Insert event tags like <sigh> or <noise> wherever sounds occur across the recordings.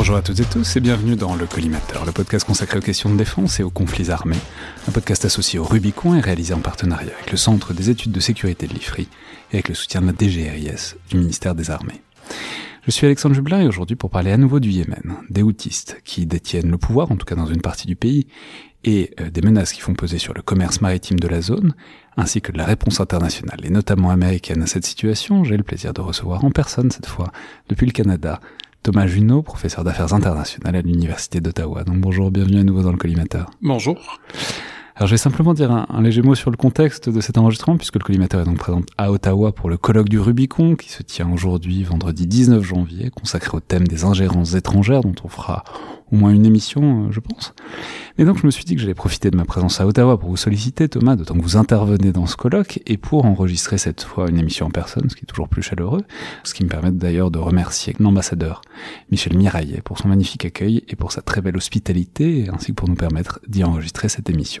Bonjour à toutes et tous et bienvenue dans Le Collimateur, le podcast consacré aux questions de défense et aux conflits armés, un podcast associé au Rubicon et réalisé en partenariat avec le Centre des études de sécurité de l'IFRI et avec le soutien de la DGRIS du ministère des Armées. Je suis Alexandre Jublin et aujourd'hui pour parler à nouveau du Yémen, des houtistes qui détiennent le pouvoir, en tout cas dans une partie du pays, et euh, des menaces qui font peser sur le commerce maritime de la zone, ainsi que de la réponse internationale, et notamment américaine à cette situation, j'ai le plaisir de recevoir en personne cette fois, depuis le Canada, Thomas Junot, professeur d'affaires internationales à l'Université d'Ottawa. Donc bonjour, bienvenue à nouveau dans le collimateur. Bonjour. Alors je vais simplement dire un, léger mot sur le contexte de cet enregistrement, puisque le collimateur est donc présent à Ottawa pour le colloque du Rubicon, qui se tient aujourd'hui, vendredi 19 janvier, consacré au thème des ingérences étrangères, dont on fera au moins une émission, euh, je pense. Et donc je me suis dit que j'allais profiter de ma présence à Ottawa pour vous solliciter, Thomas, d'autant que vous intervenez dans ce colloque, et pour enregistrer cette fois une émission en personne, ce qui est toujours plus chaleureux, ce qui me permet d'ailleurs de remercier l'ambassadeur Michel Miraillet pour son magnifique accueil et pour sa très belle hospitalité, ainsi que pour nous permettre d'y enregistrer cette émission.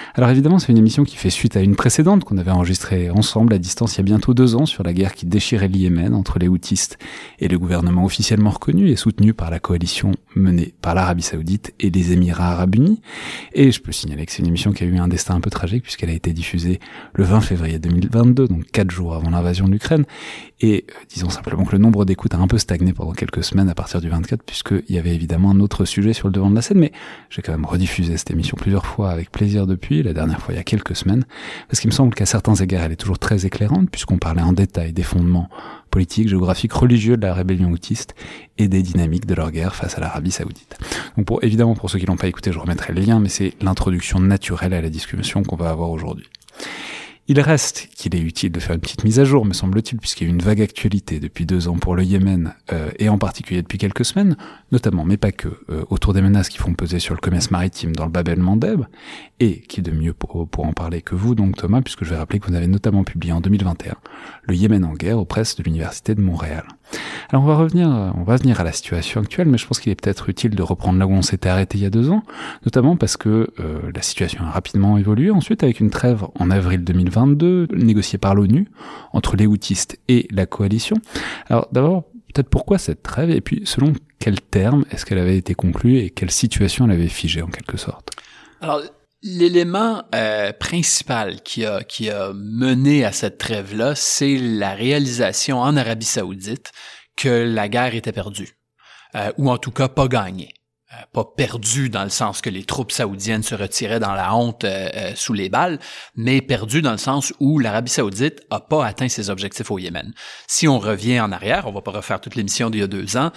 Alors évidemment, c'est une émission qui fait suite à une précédente qu'on avait enregistrée ensemble à distance il y a bientôt deux ans sur la guerre qui déchirait le Yémen entre les houtistes et le gouvernement officiellement reconnu et soutenu par la coalition menée par l'Arabie Saoudite et les Émirats Arabes Unis. Et je peux signaler que c'est une émission qui a eu un destin un peu tragique puisqu'elle a été diffusée le 20 février 2022, donc quatre jours avant l'invasion de l'Ukraine. Et euh, disons simplement que le nombre d'écoutes a un peu stagné pendant quelques semaines à partir du 24 puisqu'il y avait évidemment un autre sujet sur le devant de la scène, mais j'ai quand même rediffusé cette émission plusieurs fois avec plaisir depuis la dernière fois il y a quelques semaines, parce qu'il me semble qu'à certains égards, elle est toujours très éclairante, puisqu'on parlait en détail des fondements politiques, géographiques, religieux de la rébellion autiste et des dynamiques de leur guerre face à l'Arabie saoudite. Donc évidemment, pour ceux qui l'ont pas écouté, je remettrai le lien, mais c'est l'introduction naturelle à la discussion qu'on va avoir aujourd'hui. Il reste qu'il est utile de faire une petite mise à jour, me semble-t-il, puisqu'il y a une vague actualité depuis deux ans pour le Yémen, euh, et en particulier depuis quelques semaines, notamment, mais pas que, euh, autour des menaces qui font peser sur le commerce maritime dans le Babel Mandeb, et qui de mieux pour, pour en parler que vous, donc Thomas, puisque je vais rappeler que vous avez notamment publié en 2021 Le Yémen en guerre aux presses de l'Université de Montréal. Alors on va revenir, on va venir à la situation actuelle, mais je pense qu'il est peut-être utile de reprendre là où on s'était arrêté il y a deux ans, notamment parce que euh, la situation a rapidement évolué ensuite avec une trêve en avril 2022 négociée par l'ONU entre les houtistes et la coalition. Alors d'abord, peut-être pourquoi cette trêve? Et puis selon quels termes est-ce qu'elle avait été conclue et quelle situation elle avait figée en quelque sorte? Alors L'élément euh, principal qui a, qui a mené à cette trêve-là, c'est la réalisation en Arabie saoudite que la guerre était perdue, euh, ou en tout cas pas gagnée. Euh, pas perdu dans le sens que les troupes saoudiennes se retiraient dans la honte euh, euh, sous les balles, mais perdu dans le sens où l'Arabie saoudite a pas atteint ses objectifs au Yémen. Si on revient en arrière, on va pas refaire toute l'émission d'il y a deux ans,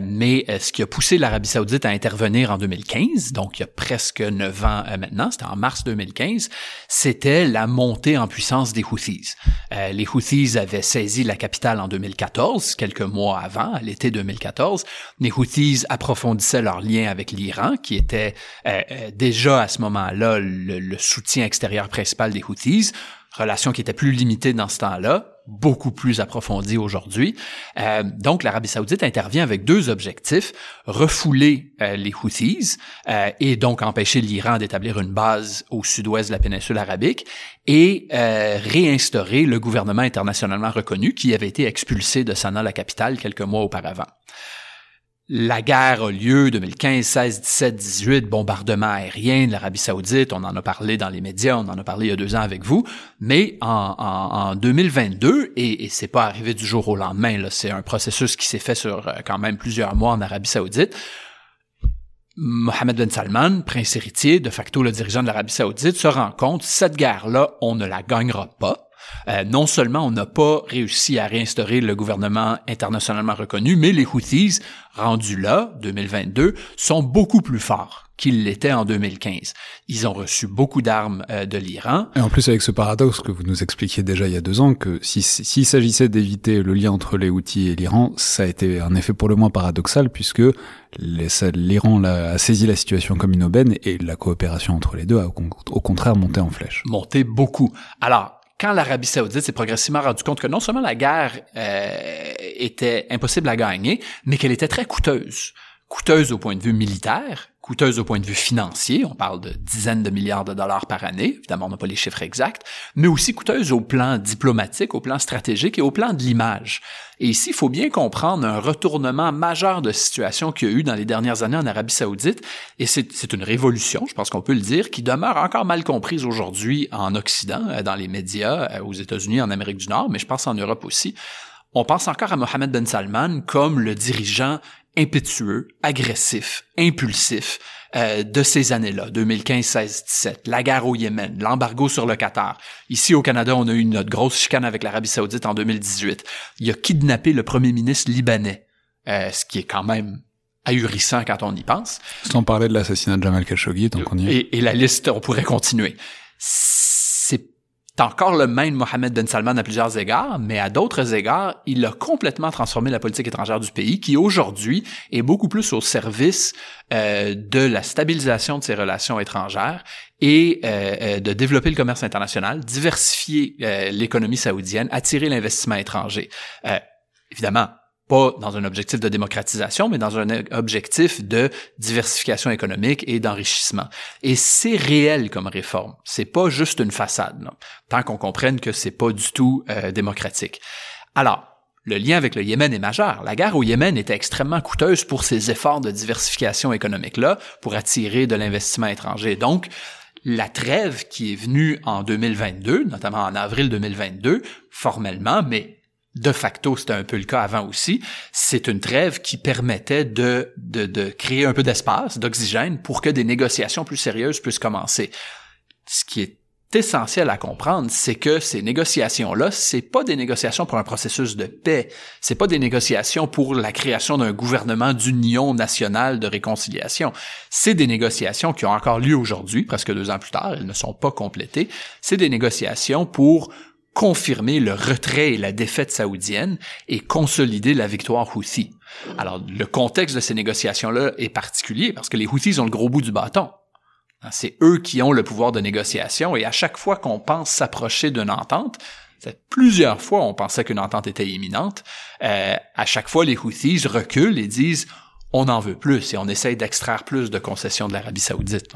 mais ce qui a poussé l'Arabie saoudite à intervenir en 2015, donc il y a presque neuf ans maintenant, c'était en mars 2015, c'était la montée en puissance des Houthis. les Houthis avaient saisi la capitale en 2014, quelques mois avant, à l'été 2014. Les Houthis approfondissaient leur lien avec l'Iran, qui était euh, euh, déjà à ce moment-là le, soutien extérieur principal des Houthis, relation qui était plus limitée dans ce temps-là, beaucoup plus approfondie aujourd'hui. Euh, donc, l'Arabie saoudite intervient avec deux objectifs, refouler les Houthis et donc empêcher l'Iran d'établir une base au sud-ouest de la péninsule arabique et réinstaurer le gouvernement internationalement reconnu qui avait été expulsé de Sanaa, la capitale, quelques mois auparavant. La guerre a lieu 2015, 16, 17, 18, bombardement aérien de l'Arabie saoudite, on en a parlé dans les médias, on en a parlé il y a deux ans avec vous, mais en, en, 2022, et, et c'est pas arrivé du jour au lendemain, c'est un processus qui s'est fait sur euh, quand même plusieurs mois en Arabie saoudite, Mohamed Ben Salman, prince héritier, de facto le dirigeant de l'Arabie saoudite, se rend compte, cette guerre-là, on ne la gagnera pas. Euh, non seulement on n'a pas réussi à réinstaurer le gouvernement internationalement reconnu, mais les Houthis, rendus là, 2022, sont beaucoup plus forts qu'ils l'étaient en 2015. Ils ont reçu beaucoup d'armes euh, de l'Iran. Et en plus avec ce paradoxe que vous nous expliquiez déjà il y a deux ans, que s'il si, s'agissait d'éviter le lien entre les Houthis et l'Iran, ça a été un effet pour le moins paradoxal puisque l'Iran a saisi la situation comme une aubaine et la coopération entre les deux a au contraire monté en flèche. Monté beaucoup. Alors, quand l'Arabie saoudite s'est progressivement rendu compte que non seulement la guerre euh, était impossible à gagner, mais qu'elle était très coûteuse. Coûteuse au point de vue militaire, coûteuse au point de vue financier, on parle de dizaines de milliards de dollars par année, évidemment on n'a pas les chiffres exacts, mais aussi coûteuse au plan diplomatique, au plan stratégique et au plan de l'image. Et ici, il faut bien comprendre un retournement majeur de situation qu'il y a eu dans les dernières années en Arabie saoudite, et c'est une révolution, je pense qu'on peut le dire, qui demeure encore mal comprise aujourd'hui en Occident, euh, dans les médias, euh, aux États-Unis, en Amérique du Nord, mais je pense en Europe aussi. On pense encore à Mohamed Ben Salman comme le dirigeant impétueux, agressif, impulsif euh, de ces années-là, 2015, 16, 17, la guerre au Yémen, l'embargo sur le Qatar. Ici au Canada, on a eu notre grosse chicane avec l'Arabie Saoudite en 2018. Il a kidnappé le premier ministre libanais, euh, ce qui est quand même ahurissant quand on y pense. Sans parler de l'assassinat de Jamal Khashoggi, tant qu'on y est. Et, et la liste, on pourrait continuer. C'est encore le même Mohamed Ben Salman à plusieurs égards, mais à d'autres égards, il a complètement transformé la politique étrangère du pays, qui aujourd'hui est beaucoup plus au service euh, de la stabilisation de ses relations étrangères et euh, euh de développer le commerce international, diversifier l'économie saoudienne, attirer l'investissement étranger. Évidemment, pas dans un objectif de démocratisation, mais dans un objectif de diversification économique et d'enrichissement. Et c'est réel comme réforme. C'est pas juste une façade, tant qu'on comprenne que c'est pas du tout euh, démocratique. Alors, le lien avec le Yémen est majeur. La guerre au Yémen était extrêmement coûteuse pour ces efforts de diversification économique-là, pour attirer de l'investissement étranger. Donc, la trêve qui est venue en 2022, notamment en avril 2022, formellement, mais de facto, c'était un peu le cas avant aussi, c'est une trêve qui permettait de, de, créer un peu d'espace, d'oxygène, pour que des négociations plus sérieuses puissent commencer. Ce qui est essentiel à comprendre, c'est que ces négociations-là, c'est pas des négociations pour un processus de paix, c'est pas des négociations pour la création d'un gouvernement d'union nationale de réconciliation. C'est des négociations qui ont encore lieu aujourd'hui, presque deux ans plus tard, elles ne sont pas complétées. C'est des négociations pour confirmer le retrait et la défaite saoudienne et consolider la victoire Houthi. Alors, le contexte de ces négociations-là est particulier parce que les Houthis ont le gros bout du bâton. Hein, c'est eux qui ont le pouvoir de négociation et à chaque fois qu'on pense s'approcher d'une entente, plusieurs fois on pensait qu'une entente était imminente, euh, à chaque fois les Houthis reculent et disent on en veut plus et on essaye d'extraire plus de concessions de l'Arabie Saoudite.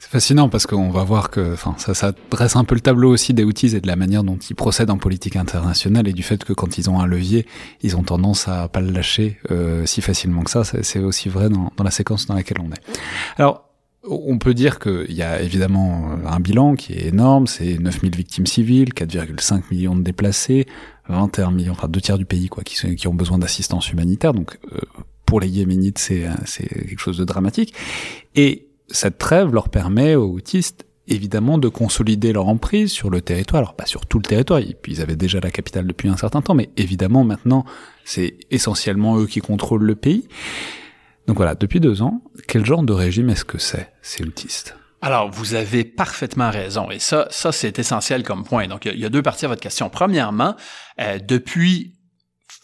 C'est fascinant parce qu'on va voir que, enfin, ça, ça dresse un peu le tableau aussi des outils et de la manière dont ils procèdent en politique internationale et du fait que quand ils ont un levier, ils ont tendance à pas le lâcher euh, si facilement que ça. C'est aussi vrai dans, dans la séquence dans laquelle on est. Alors, on peut dire qu'il y a évidemment un bilan qui est énorme, c'est 9000 victimes civiles, 4,5 millions de déplacés, 21 millions, enfin deux tiers du pays quoi, qui, qui ont besoin d'assistance humanitaire. Donc euh, pour les Yéménites, c'est quelque chose de dramatique. Et cette trêve leur permet aux autistes évidemment de consolider leur emprise sur le territoire, alors pas sur tout le territoire, ils avaient déjà la capitale depuis un certain temps, mais évidemment maintenant c'est essentiellement eux qui contrôlent le pays. Donc voilà, depuis deux ans, quel genre de régime est-ce que c'est, ces autistes? Alors, vous avez parfaitement raison. Et ça, ça c'est essentiel comme point. Donc, il y, a deux parties à votre question. Premièrement, euh, depuis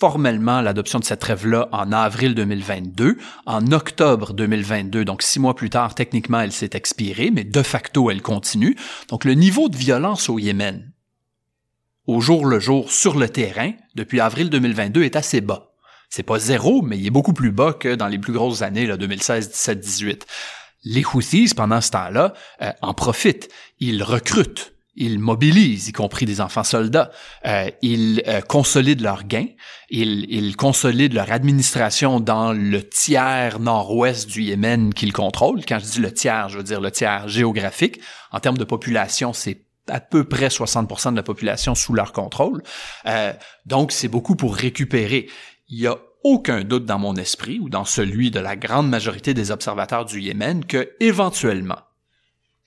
formellement l'adoption de cette trêve-là en avril 2022. En octobre 2022, donc six mois plus tard, techniquement, elle s'est expirée, mais de facto, elle continue. Donc le niveau de violence au Yémen, au jour le jour, sur le terrain, depuis avril 2022, est assez bas. C'est pas zéro, mais il est beaucoup plus bas que dans les plus grosses années, là, 2016, 17, 18. Les Houthis, pendant ce temps-là, euh, en profitent. Ils recrutent ils mobilisent, y compris des enfants soldats. Euh, ils euh, consolident leurs gains. Ils, consolident leur administration dans le tiers nord-ouest du Yémen qu'ils contrôlent. Quand je dis le tiers, je veux dire le tiers géographique. En termes de population, c'est à peu près 60% de la population sous leur contrôle. Euh, donc, c'est beaucoup pour récupérer. Il y a aucun doute dans mon esprit ou dans celui de la grande majorité des observateurs du Yémen que éventuellement,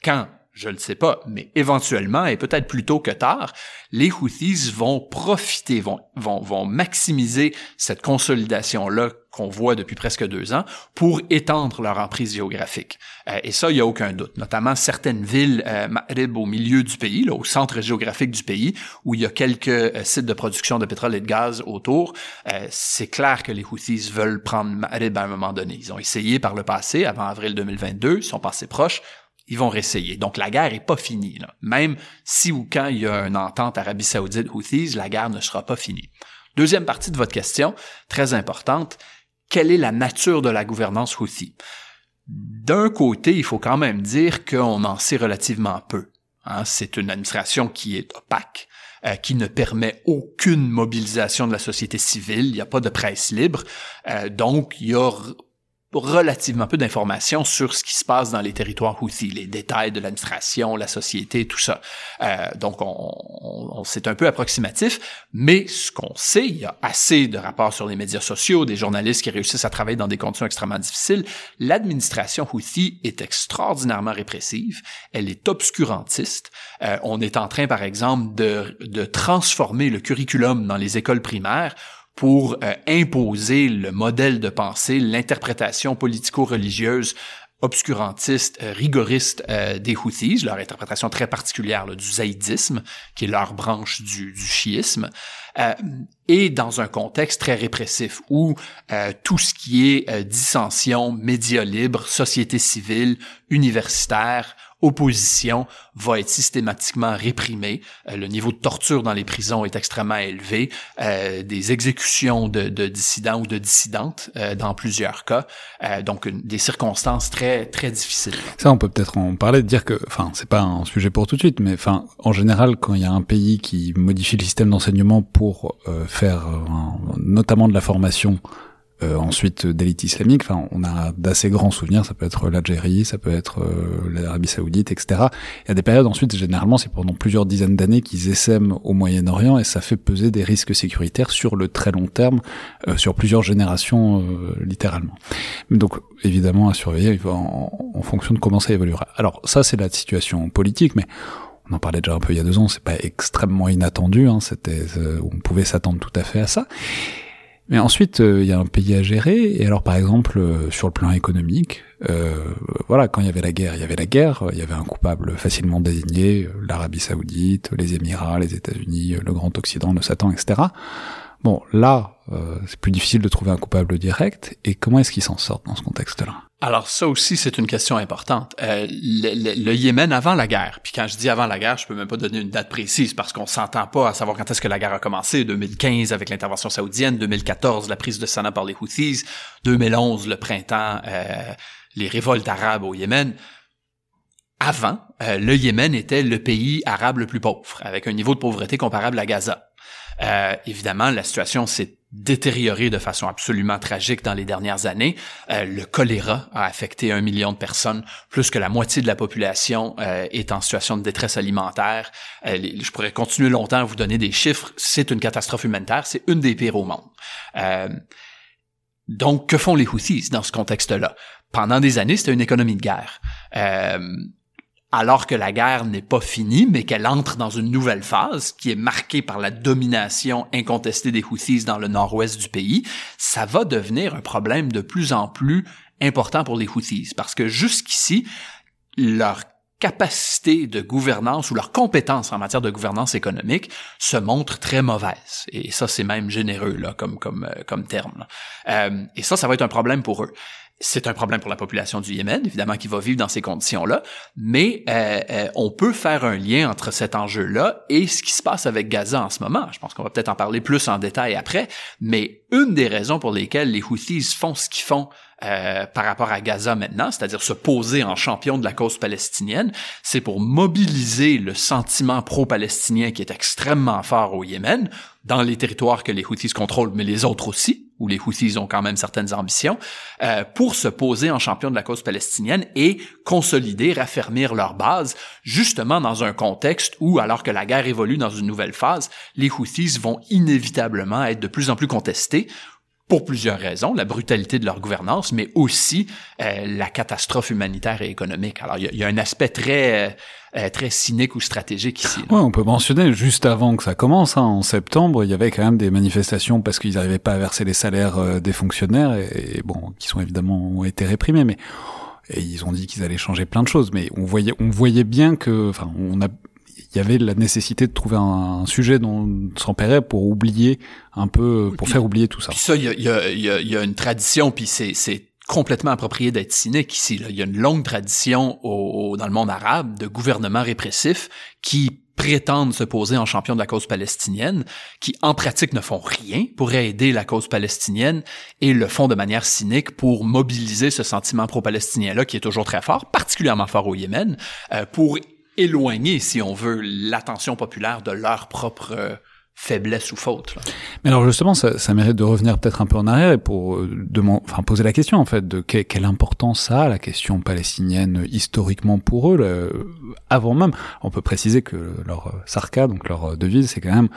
quand je ne sais pas, mais éventuellement, et peut-être plus tôt que tard, les Houthis vont profiter, vont, vont, vont maximiser cette consolidation-là qu'on voit depuis presque deux ans pour étendre leur emprise géographique. Euh, et ça, il n'y a aucun doute. Notamment certaines villes euh, au milieu du pays, au centre géographique du pays, où il y a quelques euh, sites de production de pétrole et de gaz autour. Euh, c'est clair que les Houthis veulent prendre Ma'rib à un moment donné. Ils ont essayé par le passé, avant avril 2022, ils sont passés proches ils vont réessayer. Donc la guerre est pas finie. Même si ou quand il y a une entente Arabie Saoudite-Houthis, la guerre ne sera pas finie. Deuxième partie de votre question, très importante, quelle est la nature de la gouvernance Houthi? D'un côté, il faut quand même dire qu'on en sait relativement peu. Hein. C'est une administration qui est opaque, euh, qui ne permet aucune mobilisation de la société civile, il n'y a pas de presse libre, euh, donc il y a relativement peu d'informations sur ce qui se passe dans les territoires Houthis, les détails de l'administration, la société, tout ça. Euh, donc, on, c'est un peu approximatif, mais ce qu'on sait, il y a assez de rapports sur les médias sociaux, des journalistes qui réussissent à travailler dans des conditions extrêmement difficiles. L'administration Houthi est extraordinairement répressive, elle est obscurantiste. Euh, on est en train, par exemple, de, de transformer le curriculum dans les écoles primaires pour euh, imposer le modèle de pensée, l'interprétation politico-religieuse obscurantiste, euh, rigoriste euh, des Houthis, leur interprétation très particulière du zaïdisme, qui est leur branche du, du chiisme, et dans un contexte très répressif où tout ce qui est dissension, médias libres, société civile, universitaire, opposition va être systématiquement réprimée. Euh, le niveau de torture dans les prisons est extrêmement élevé. Euh, des exécutions de, de, dissidents ou de dissidentes euh, dans plusieurs cas. Euh, donc, une, des circonstances très très difficiles. Ça, on peut peut-être en parler, de dire que, enfin, c'est pas un sujet pour tout de suite, mais enfin, en général, quand il y a un pays qui modifie le système d'enseignement pour euh, faire notamment de la formation euh, ensuite d'élite islamique. Enfin, on a d'assez grands souvenirs. Ça peut être l'Algérie, ça peut être euh, l'Arabie Saoudite, etc. Il y a des périodes ensuite. Généralement, c'est pendant plusieurs dizaines d'années qu'ils essaiment au Moyen-Orient et ça fait peser des risques sécuritaires sur le très long terme, euh, sur plusieurs générations littéralement. Donc, évidemment, à surveiller en, en, fonction de comment ça évoluera. Alors, ça, c'est la situation politique, mais on en parlait déjà un peu il y a deux ans. C'est pas extrêmement inattendu. Hein, C'était, on pouvait s'attendre tout à fait à ça. Mais ensuite, euh, il y a un pays à gérer. Et alors, par exemple, euh, sur le plan économique, euh, voilà, quand il y avait la guerre, il y avait la guerre. Il y avait un coupable facilement désigné, l'Arabie Saoudite, les Émirats, les États-Unis, le Grand Occident, le Satan, etc. Bon, là, c'est plus difficile de trouver un coupable direct. Et comment est-ce qu'ils s'en sortent dans ce contexte-là? Alors ça aussi, c'est une question importante. Euh, le, le, Yémen avant la guerre, puis quand je dis avant la guerre, je peux même pas donner une date précise parce qu'on s'entend pas à savoir quand est-ce que la guerre a commencé. 2015 avec l'intervention saoudienne, 2014 la prise de Sanaa par les Houthis, 2011 le printemps, euh, les révoltes arabes au Yémen avant, euh, le Yémen était le pays arabe le plus pauvre, avec un niveau de pauvreté comparable à Gaza. Euh, évidemment, la situation s'est détériorée de façon absolument tragique dans les dernières années. Euh, le choléra a affecté un million de personnes, plus que la moitié de la population euh, est en situation de détresse alimentaire. Euh, je pourrais continuer longtemps à vous donner des chiffres. C'est une catastrophe humanitaire, c'est une des pires au monde. Donc, que font les Houthis dans ce contexte-là? Pendant des années, c'était une économie de guerre alors que la guerre n'est pas finie, mais qu'elle entre dans une nouvelle phase qui est marquée par la domination incontestée des Houthis dans le nord-ouest du pays, ça va devenir un problème de plus en plus important pour les Houthis, parce que jusqu'ici, leur capacité de gouvernance ou leur compétence en matière de gouvernance économique se montre très mauvaise. Et ça, c'est même généreux là, comme euh, terme. Euh, et ça, ça va être un problème pour eux. C'est un problème pour la population du Yémen, évidemment, qui va vivre dans ces conditions-là, mais euh, euh, on peut faire un lien entre cet enjeu-là et ce qui se passe avec Gaza en ce moment. Je pense qu'on va peut-être en parler plus en détail après, mais une des raisons pour lesquelles les Houthis font ce qu'ils font euh, par rapport à Gaza maintenant, c'est-à-dire se poser en champion de la cause palestinienne, c'est pour mobiliser le sentiment pro-palestinien qui est extrêmement fort au Yémen, dans les territoires que les Houthis contrôlent, mais les autres aussi, où les Houthis ont quand même certaines ambitions, euh, pour se poser en champion de la cause palestinienne et consolider, raffermir leur base, justement dans un contexte où, alors que la guerre évolue dans une nouvelle phase, les Houthis vont inévitablement être de plus en plus contestés, pour plusieurs raisons, la brutalité de leur gouvernance, mais aussi euh, la catastrophe humanitaire et économique. Alors, il y, a un aspect très euh, euh, très cynique ou stratégique ici. Ouais, on peut mentionner juste avant que ça commence, hein, en septembre, il y avait quand même des manifestations parce qu'ils n'arrivaient pas à verser les salaires des fonctionnaires et, bon, qui sont évidemment ont été réprimés, mais et ils ont dit qu'ils allaient changer plein de choses, mais on voyait on voyait bien que, enfin, on a il y avait la nécessité de trouver un, sujet dont s'emparer pour oublier un peu, pour faire oublier tout ça. Puis ça, il y a, y, a, y a, une tradition, puis c'est, c'est complètement approprié d'être cynique ici. Là. Il y a une longue tradition au, dans le monde arabe de gouvernements répressifs qui prétendent se poser en champion de la cause palestinienne, qui en pratique ne font rien pour aider la cause palestinienne et le font de manière cynique pour mobiliser ce sentiment pro-palestinien-là qui est toujours très fort, particulièrement fort au Yémen, euh, pour éloigner, si on veut, l'attention populaire de leur propre euh, faiblesse ou faute. Mais alors justement, ça, ça mérite de revenir peut-être un peu en arrière et pour euh, enfin, poser la question en fait de quelle importance ça a la question palestinienne historiquement pour eux. avant même, on peut préciser que leur euh, sarka, donc leur devise, c'est quand même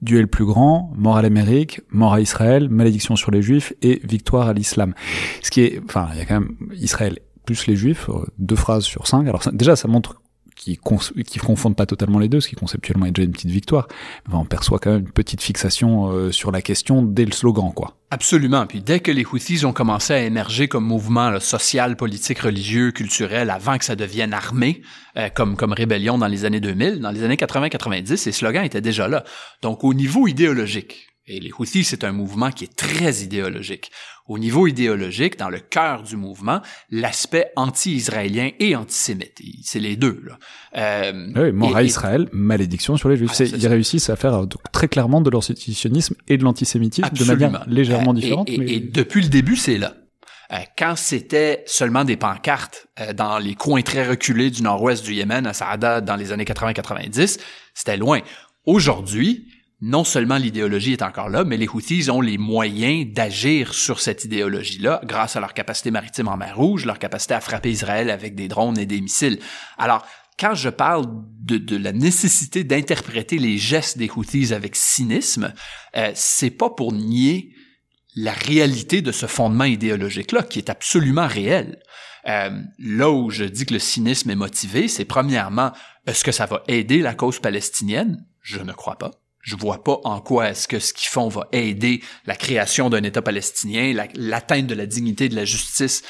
duel plus grand, mort à l'Amérique, mort à Israël, malédiction sur les Juifs et victoire à l'islam. Ce qui est, enfin, il y a quand même Israël plus les Juifs, deux phrases sur cinq. Alors déjà, ça montre qui, qui confondent pas totalement les deux, ce qui conceptuellement est déjà une petite victoire. on perçoit quand même une petite fixation euh, sur la question dès le slogan, quoi. Absolument. Puis dès que les Houthis ont commencé à émerger comme mouvement social, politique, religieux, culturel, avant que ça devienne armé, euh, comme comme rébellion dans les années 2000, dans les années 80-90, ces slogans étaient déjà là. Donc au niveau idéologique, et les Houthis, c'est un mouvement qui est très idéologique. Au niveau idéologique, dans le cœur du mouvement, l'aspect anti-israélien et antisémite, c'est les deux. Là. Euh, oui, mort à Israël, malédiction sur les Juifs. ils réussissent à faire euh, très clairement de l'antisionisme et de l'antisémitisme de manière légèrement euh, différente. Et, et, depuis le début, c'est là. Euh, quand c'était seulement des pancartes dans les coins très reculés du nord-ouest du Yémen, à Saada, dans les années 80-90, c'était loin. Aujourd'hui, non seulement l'idéologie est encore là, mais les Houthis ont les moyens d'agir sur cette idéologie-là grâce à leur capacité maritime en mer Rouge, leur capacité à frapper Israël avec des drones et des missiles. Alors, quand je parle de, la nécessité d'interpréter les gestes des Houthis avec cynisme, euh, c'est pas pour nier la réalité de ce fondement idéologique-là, qui est absolument réel. Euh, là où je dis que le cynisme est motivé, c'est premièrement, est-ce que ça va aider la cause palestinienne? Je ne crois pas. Je vois pas en quoi est-ce que ce qu'ils font va aider la création d'un État palestinien, l'atteinte de la dignité de la justice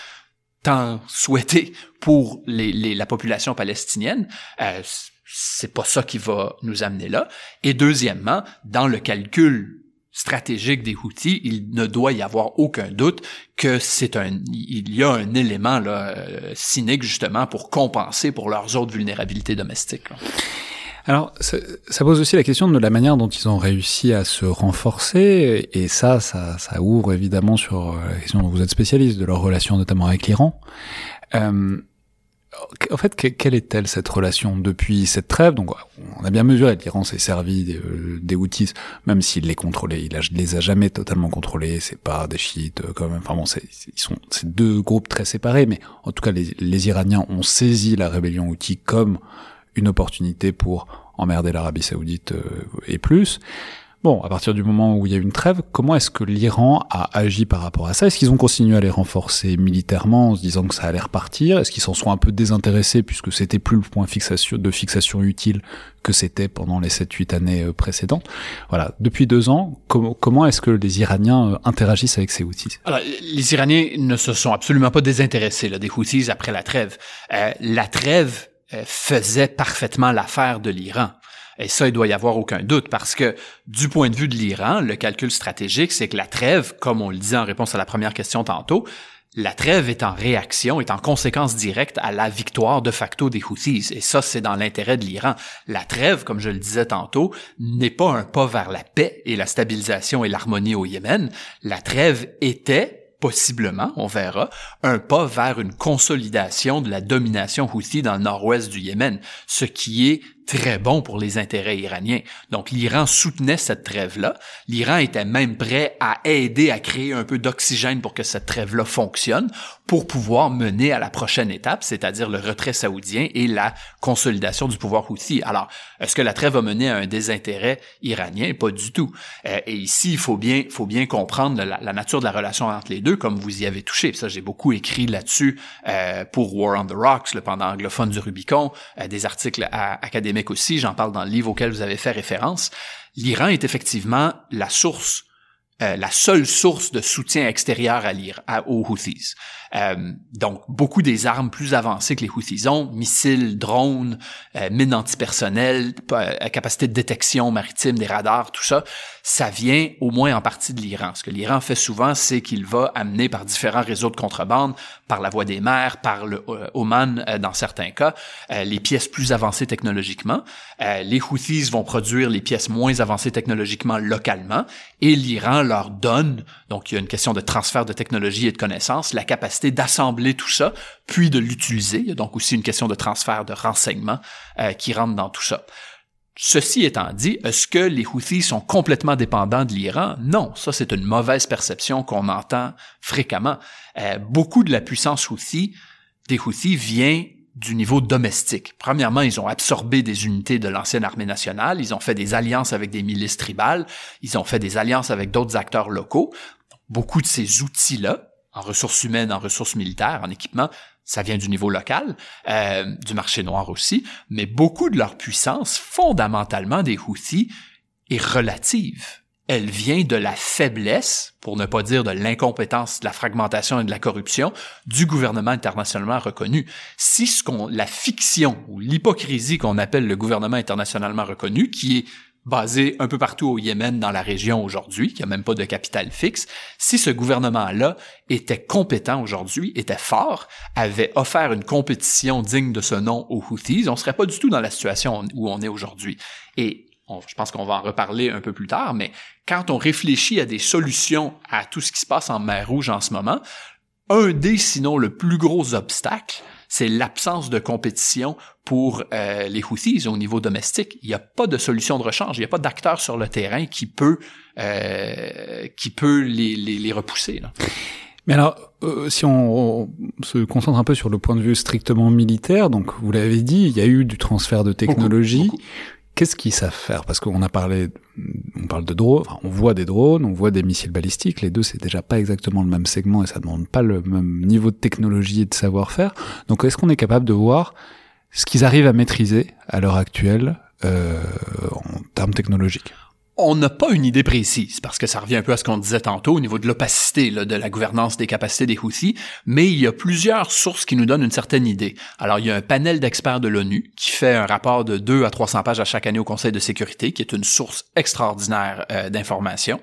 tant souhaitée pour la population palestinienne. Euh, c'est pas ça qui va nous amener là. Et deuxièmement, dans le calcul stratégique des Houthis, il ne doit y avoir aucun doute que c'est un, il y a un élément là, euh, cynique justement pour compenser pour leurs autres vulnérabilités domestiques. Alors, ça, pose aussi la question de la manière dont ils ont réussi à se renforcer, et ça, ça, ça ouvre évidemment sur euh, la question dont vous êtes spécialiste, de leur relation notamment avec l'Iran. Euh, en fait, quelle est-elle cette relation depuis cette trêve? Donc, on a bien mesuré l'Iran s'est servi des, euh, des outils, même s'il les contrôlait, il, les a jamais totalement contrôlés. C'est pas des chiites, euh, quand même. Enfin bon, ils sont c'est deux groupes très séparés, mais en tout cas, les, les Iraniens ont saisi la rébellion outil comme une opportunité pour emmerder l'Arabie saoudite euh, et plus. Bon, à partir du moment où il y a une trêve, comment est-ce que l'Iran a agi par rapport à ça? Est-ce qu'ils ont continué à les renforcer militairement en se disant que ça allait repartir? Est-ce qu'ils s'en sont un peu désintéressés puisque c'était plus le point de fixation utile que c'était pendant les 7-8 années euh, précédentes? Voilà, depuis deux ans, comment est-ce que les Iraniens euh, interagissent avec ces outils Alors, les Iraniens ne se sont absolument pas désintéressés là, des Houthis après la trêve. Euh, la trêve faisait parfaitement l'affaire de l'Iran. Et ça, il doit y avoir aucun doute parce que du point de vue de l'Iran, le calcul stratégique, c'est que la trêve, comme on le disait en réponse à la première question tantôt, la trêve est en réaction, est en conséquence directe à la victoire de facto des Houthis. Et ça, c'est dans l'intérêt de l'Iran. La trêve, comme je le disais tantôt, n'est pas un pas vers la paix et la stabilisation et l'harmonie au Yémen. La trêve était possiblement, on verra, un pas vers une consolidation de la domination houthi dans le nord-ouest du Yémen, ce qui est très bon pour les intérêts iraniens. Donc l'Iran soutenait cette trêve-là. L'Iran était même prêt à aider à créer un peu d'oxygène pour que cette trêve-là fonctionne, pour pouvoir mener à la prochaine étape, c'est-à-dire le retrait saoudien et la consolidation du pouvoir houthi. Alors, est-ce que la trêve va mener à un désintérêt iranien? Pas du tout. Euh, et ici, il faut bien, faut bien comprendre la, nature de la relation entre les deux, comme vous y avez touché. ça, j'ai beaucoup écrit là-dessus euh, pour War on the Rocks, le pendant anglophone du Rubicon, euh, des articles académiques aussi, j'en parle dans le livre auquel vous avez fait référence. L'Iran est effectivement la source euh, la seule source de soutien extérieur à l'Iran, aux Houthis. Euh, donc, beaucoup des armes plus avancées que les Houthis ont, missiles, drones, euh, mines antipersonnelles, euh, capacité de détection maritime, des radars, tout ça, ça vient au moins en partie de l'Iran. Ce que l'Iran fait souvent, c'est qu'il va amener par différents réseaux de contrebande, par la voie des mers, par le Oman dans certains cas, les pièces plus avancées technologiquement. les Houthis vont produire les pièces moins avancées technologiquement localement et l'Iran leur donne, donc il y a une question de transfert de technologie et de connaissances, la capacité d'assembler tout ça, puis de l'utiliser. Il y a donc aussi une question de transfert de renseignements euh, qui rentre dans tout ça. Ceci étant dit, est-ce que les Houthis sont complètement dépendants de l'Iran? Non, ça c'est une mauvaise perception qu'on entend fréquemment. Euh, beaucoup de la puissance Houthi, des Houthis vient du niveau domestique. Premièrement, ils ont absorbé des unités de l'ancienne armée nationale, ils ont fait des alliances avec des milices tribales, ils ont fait des alliances avec d'autres acteurs locaux. Beaucoup de ces outils-là, en ressources humaines, en ressources militaires, en équipement, ça vient du niveau local, euh, du marché noir aussi, mais beaucoup de leur puissance, fondamentalement des Houthis, est relative. Elle vient de la faiblesse, pour ne pas dire de l'incompétence, de la fragmentation et de la corruption du gouvernement internationalement reconnu. Si ce qu'on, la fiction ou l'hypocrisie qu'on appelle le gouvernement internationalement reconnu, qui est basé un peu partout au Yémen dans la région aujourd'hui, qui a même pas de capital fixe, si ce gouvernement-là était compétent aujourd'hui, était fort, avait offert une compétition digne de ce nom aux Houthis, on serait pas du tout dans la situation où on est aujourd'hui. Et je pense qu'on va en reparler un peu plus tard, mais quand on réfléchit à des solutions à tout ce qui se passe en mer Rouge en ce moment, un des, sinon le plus gros obstacle, c'est l'absence de compétition pour euh, les Houthis au niveau domestique. Il n'y a pas de solution de rechange, il n'y a pas d'acteur sur le terrain qui peut euh, qui peut les, les, les repousser. Là. Mais alors, euh, si on, on, se concentre un peu sur le point de vue strictement militaire, donc vous l'avez dit, il y a eu du transfert de technologie. Qu'est-ce qu'ils savent faire? Parce qu'on a parlé, on parle de drones, on voit des drones, on voit des missiles balistiques. Les deux, c'est déjà pas exactement le même segment et ça demande pas le même niveau de technologie et de savoir-faire. Donc, est-ce qu'on est capable de voir ce qu'ils arrivent à maîtriser à l'heure actuelle euh, en termes technologiques? On n'a pas une idée précise, parce que ça revient un peu à ce qu'on disait tantôt au niveau de l'opacité de la gouvernance des capacités des Houthis, mais il y a plusieurs sources qui nous donnent une certaine idée. Alors, il y a un panel d'experts de l'ONU qui fait un rapport de 2 à 300 pages à chaque année au Conseil de sécurité, qui est une source extraordinaire euh, d'informations.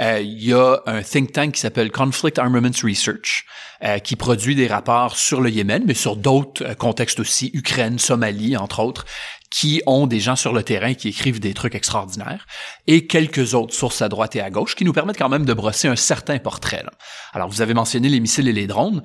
Euh, il y a un think tank qui s'appelle Conflict Armaments Research, euh, qui produit des rapports sur le Yémen, mais sur d'autres contextes aussi, Ukraine, Somalie, entre autres, qui ont des gens sur le terrain qui écrivent des trucs extraordinaires, et quelques autres sources à droite et à gauche qui nous permettent quand même de brosser un certain portrait. Alors, vous avez mentionné les missiles et les drones.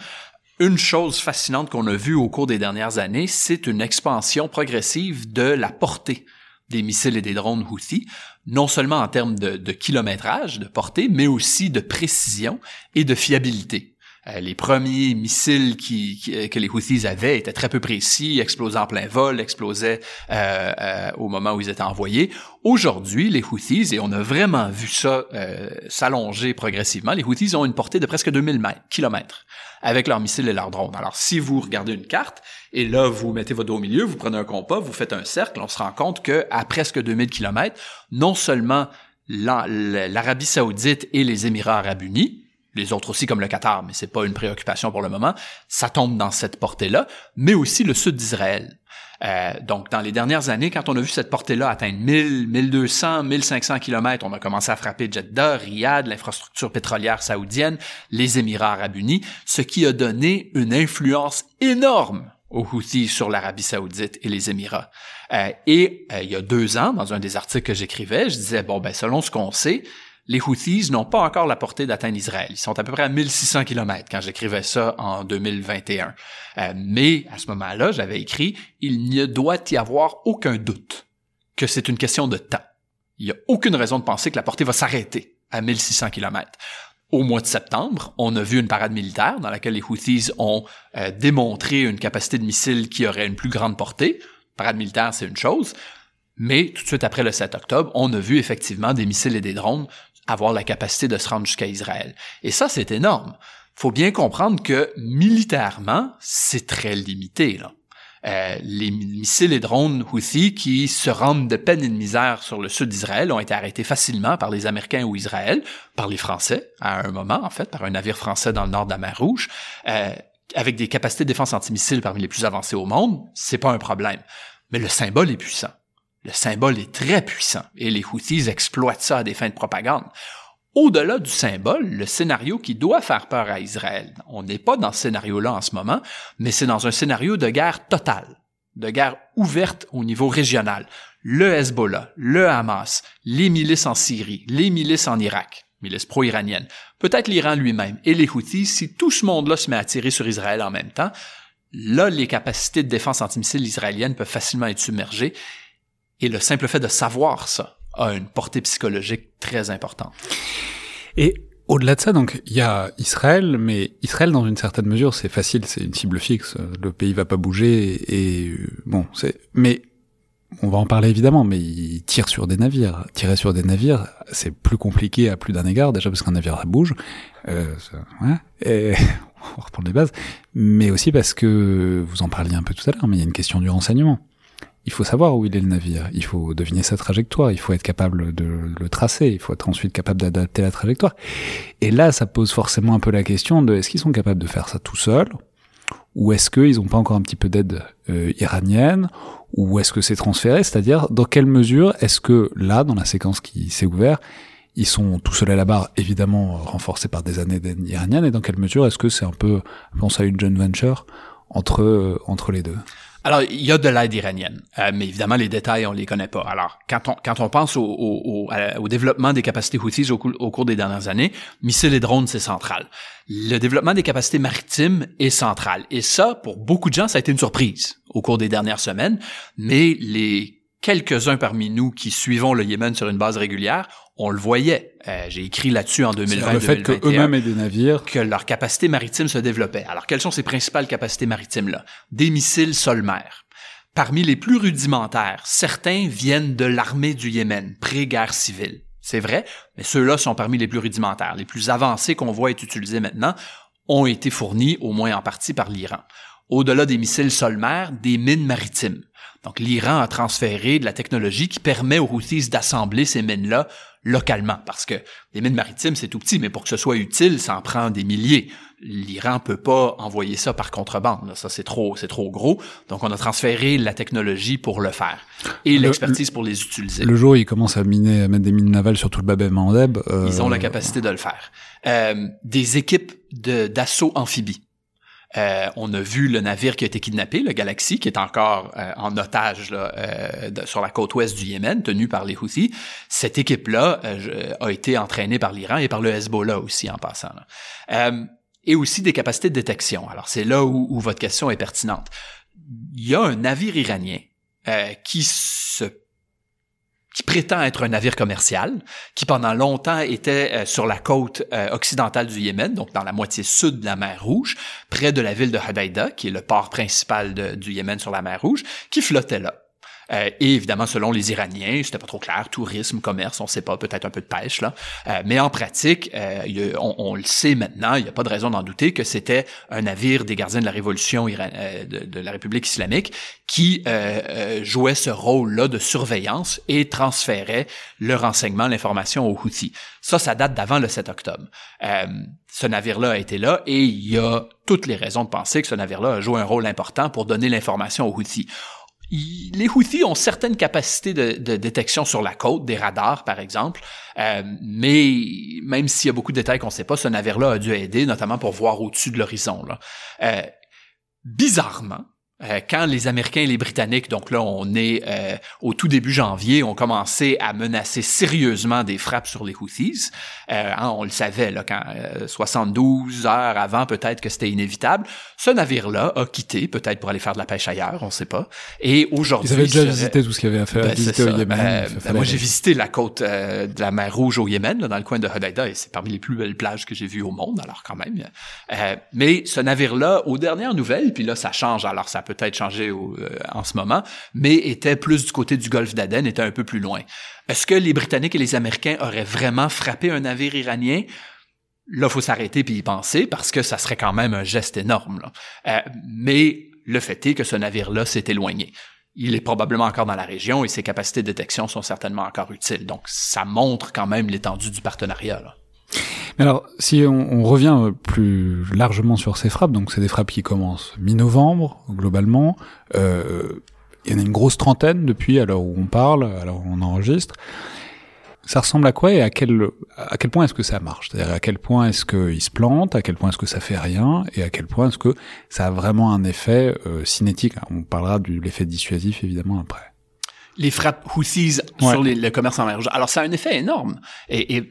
Une chose fascinante qu'on a vue au cours des dernières années, c'est une expansion progressive de la portée des missiles et des drones Houthi, non seulement en termes de kilométrage, de portée, mais aussi de précision et de fiabilité. Euh, les premiers missiles qui, euh, que les Houthis avaient étaient très peu précis, explosaient en plein vol, explosaient euh, euh, au moment où ils étaient envoyés. Aujourd'hui, les Houthis, et on a vraiment vu ça s'allonger progressivement, les Houthis ont une portée de presque 2000 kilomètres avec leurs missiles et leurs drones. Alors, si vous regardez une carte, et là, vous mettez votre dos au milieu, vous prenez un compas, vous faites un cercle, on se rend compte que à presque 2000 kilomètres, non seulement l'Arabie saoudite et les Émirats arabes unis, les autres aussi comme le Qatar, mais c'est pas une préoccupation pour le moment, ça tombe dans cette portée-là, mais aussi le sud d'Israël. Euh, donc, dans les dernières années, quand on a vu cette portée-là atteindre 1000, 1200, 1500 kilomètres, on a commencé à frapper Jeddah, Riyad, l'infrastructure pétrolière saoudienne, les Émirats arabes unis, ce qui a donné une influence énorme aux Houthis sur l'Arabie saoudite et les Émirats. Euh, et euh, il y a deux ans, dans un des articles que j'écrivais, je disais, bon, ben selon ce qu'on sait, Les Houthis n'ont pas encore la portée d'atteindre Israël. Ils sont à peu près à 1600 km quand j'écrivais ça en 2021. Euh, mais à ce moment-là, j'avais écrit, il ne doit y avoir aucun doute que c'est une question de temps. Il n'y a aucune raison de penser que la portée va s'arrêter à 1600 km. Au mois de septembre, on a vu une parade militaire dans laquelle les Houthis ont euh, démontré une capacité de missile qui aurait une plus grande portée. Parade militaire, c'est une chose. Mais tout de suite après le 7 octobre, on a vu effectivement des missiles et des drones avoir la capacité de se rendre jusqu'à Israël. Et ça, c'est énorme. Faut bien comprendre que militairement, c'est très limité. Là. Euh, les missiles et drones Houthis qui se rendent de peine et de misère sur le sud d'Israël ont été arrêtés facilement par les Américains ou Israël, par les Français à un moment en fait, par un navire français dans le nord de la mer Rouge, euh, avec des capacités de défense antimissiles parmi les plus avancées au monde, c'est pas un problème. Mais le symbole est puissant. Le symbole est très puissant et les Houthis exploitent ça à des fins de propagande. Au-delà du symbole, le scénario qui doit faire peur à Israël, on n'est pas dans ce scénario-là en ce moment, mais c'est dans un scénario de guerre totale, de guerre ouverte au niveau régional. Le Hezbollah, le Hamas, les milices en Syrie, les milices en Irak, milices pro-iraniennes, peut-être l'Iran lui-même et les Houthis, si tout ce monde-là se met à tirer sur Israël en même temps, là, les capacités de défense antimissile israéliennes peuvent facilement être submergées et le simple fait de savoir ça a une portée psychologique très importante. Et au-delà de ça, donc il y a Israël, mais Israël dans une certaine mesure c'est facile, c'est une cible fixe, le pays va pas bouger et, bon, c'est mais on va en parler évidemment, mais ils tirent sur des navires. Tirer sur des navires, c'est plus compliqué à plus d'un égard, déjà parce qu'un navire ça bouge, euh, ouais, et <laughs> on va reprendre les bases, mais aussi parce que vous en parliez un peu tout à l'heure, mais il y a une question du renseignement il faut savoir où il est le navire, il faut deviner sa trajectoire, il faut être capable de le tracer, il faut être ensuite capable d'adapter la trajectoire. Et là, ça pose forcément un peu la question de est-ce qu'ils sont capables de faire ça tout seuls? Ou est-ce qu'ils n'ont pas encore un petit peu d'aide euh, iranienne? Ou est-ce que c'est transféré? C'est-à-dire, dans quelle mesure est-ce que là, dans la séquence qui s'est ouverte, ils sont tout seuls à la barre, évidemment renforcés par des années d'aide iranienne, et dans quelle mesure est-ce que c'est un peu, je pense à une joint venture entre, euh, entre les deux? Alors, il y a de l'aide iranienne, euh, mais évidemment, les détails, on les connaît pas. Alors, quand on, quand on pense au, au, au, développement des capacités Houthis au, au, cours des dernières années, missiles et drones, c'est central. Le développement des capacités maritimes est central. Et ça, pour beaucoup de gens, ça a été une surprise au cours des dernières semaines, mais les quelques-uns parmi nous qui suivons le Yémen sur une base régulière, on le voyait. Euh, j'ai écrit là-dessus en 2020 Le fait qu'eux-mêmes aient des navires. Que leur capacité maritime se développait. Alors, quelles sont ces principales capacités maritimes-là? Des missiles sol-mer. Parmi les plus rudimentaires, certains viennent de l'armée du Yémen, pré-guerre civile. C'est vrai, mais ceux-là sont parmi les plus rudimentaires. Les plus avancés qu'on voit être utilisés maintenant ont été fournis, au moins en partie, par l'Iran. Au-delà des missiles sol-mer, des mines maritimes. Donc l'Iran a transféré de la technologie qui permet aux Houthis d'assembler ces mines-là localement, parce que les mines maritimes, c'est tout petit, mais pour que ce soit utile, ça en prend des milliers. L'Iran peut pas envoyer ça par contrebande. Ça, c'est trop, c'est trop gros. Donc, on a transféré la technologie pour le faire et l'expertise pour les utiliser. Le jour où ils commencent à miner, à mettre des mines navales sur tout le Bab el Mandeb, euh... ils ont la capacité de le faire. Euh, des équipes d'assaut amphibie. Euh, on a vu le navire qui a été kidnappé, le Galaxy, qui est encore euh, en otage là, euh, sur la côte ouest du Yémen, tenu par les Houthis. Cette équipe-là a été entraînée par l'Iran et par le Hezbollah aussi en passant. et aussi des capacités de détection. Alors c'est là où, votre question est pertinente. Il y a un navire iranien qui se qui prétend être un navire commercial, qui pendant longtemps était euh, sur la côte euh, occidentale du Yémen, donc dans la moitié sud de la mer Rouge, près de la ville de Hodeida, qui est le port principal du Yémen sur la mer Rouge, qui flottait là. Euh, et évidemment, selon les Iraniens, c'était pas trop clair, tourisme, commerce, on sait pas, peut-être un peu de pêche là. Euh, mais en pratique, euh, on, le sait maintenant, il n'y a pas de raison d'en douter que c'était un navire des gardiens de la révolution de, de, la République islamique qui jouait ce rôle-là de surveillance et transférait le renseignement, l'information aux Houthis. Ça, ça date d'avant le 7 octobre. ce navire-là a été là et il y a toutes les raisons de penser que ce navire-là a joué un rôle important pour donner l'information aux Houthis les Houthis ont certaines capacités de, détection sur la côte, des radars par exemple, euh, mais même s'il y a beaucoup de détails qu'on ne sait pas, ce navire-là a dû aider, notamment pour voir au-dessus de l'horizon. Euh, bizarrement, Euh, quand les Américains et les Britanniques, donc là on est euh, au tout début janvier, ont commencé à menacer sérieusement des frappes sur les Houthis, euh, hein, on le savait là, quand 72 heures avant peut-être que c'était inévitable, ce navire-là a quitté, peut-être pour aller faire de la pêche ailleurs, on sait pas. Et aujourd'hui, ils avaient déjà visité tout ce qu'il y avait à faire, ben, au Yémen. Ben, moi j'ai visité la côte de la mer Rouge au Yémen, là, dans le coin de Hodeida, et c'est parmi les plus belles plages que j'ai vues au monde, alors quand même. mais ce navire-là, aux dernières nouvelles, puis là ça change, alors ça peut-être changé euh, en ce moment, mais était plus du côté du golfe d'Aden, était un peu plus loin. Est-ce que les Britanniques et les Américains auraient vraiment frappé un navire iranien? Là, faut s'arrêter puis y penser parce que ça serait quand même un geste énorme. Euh, mais le fait est que ce navire-là s'est éloigné. Il est probablement encore dans la région et ses capacités de détection sont certainement encore utiles. Donc, ça montre quand même l'étendue du partenariat. Là. Alors, si on, revient euh, plus largement sur ces frappes, donc c'est des frappes qui commencent mi-novembre, globalement. Euh, il y en a une grosse trentaine depuis, à l'heure où on parle, à l'heure où on enregistre. Ça ressemble à quoi et à quel, à quel point est-ce que ça marche? C'est-à-dire à quel point est-ce qu'ils se plantent, à quel point est-ce que ça fait rien, et à quel point est-ce que ça a vraiment un effet euh, cinétique? On parlera de l'effet dissuasif évidemment après les frappes Houthis sur le commerce en mer Rouge. Alors, ça a un effet énorme. Et, et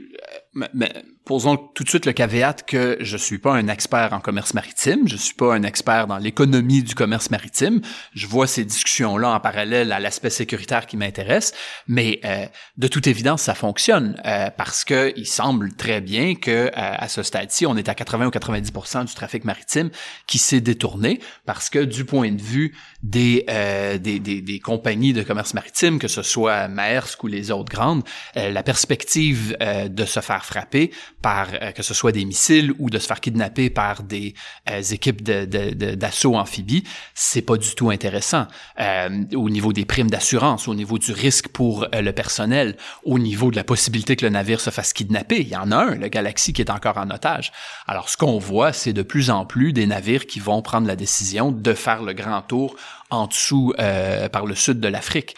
mais, posons tout de suite le caveat que je suis pas un expert en commerce maritime, je suis pas un expert dans l'économie du commerce maritime. Je vois ces discussions-là en parallèle à l'aspect sécuritaire qui m'intéresse, mais euh, de toute évidence, ça fonctionne euh, parce que il semble très bien que euh, à ce stade-ci, on est à 80 ou 90% du trafic maritime qui s'est détourné parce que du point de vue des, des, des, des, compagnies de commerce maritime, que ce soit Maersk ou les autres grandes, la perspective de se faire frapper par euh, que ce soit des missiles ou de se faire kidnapper par des euh, équipes d'assaut de, amphibie, c'est pas du tout intéressant. Euh, au niveau des primes d'assurance, au niveau du risque pour le personnel, au niveau de la possibilité que le navire se fasse kidnapper, il y en a un, le Galaxy, qui est encore en otage. Alors ce qu'on voit, c'est de plus en plus des navires qui vont prendre la décision de faire le grand tour en dessous par le sud de l'Afrique.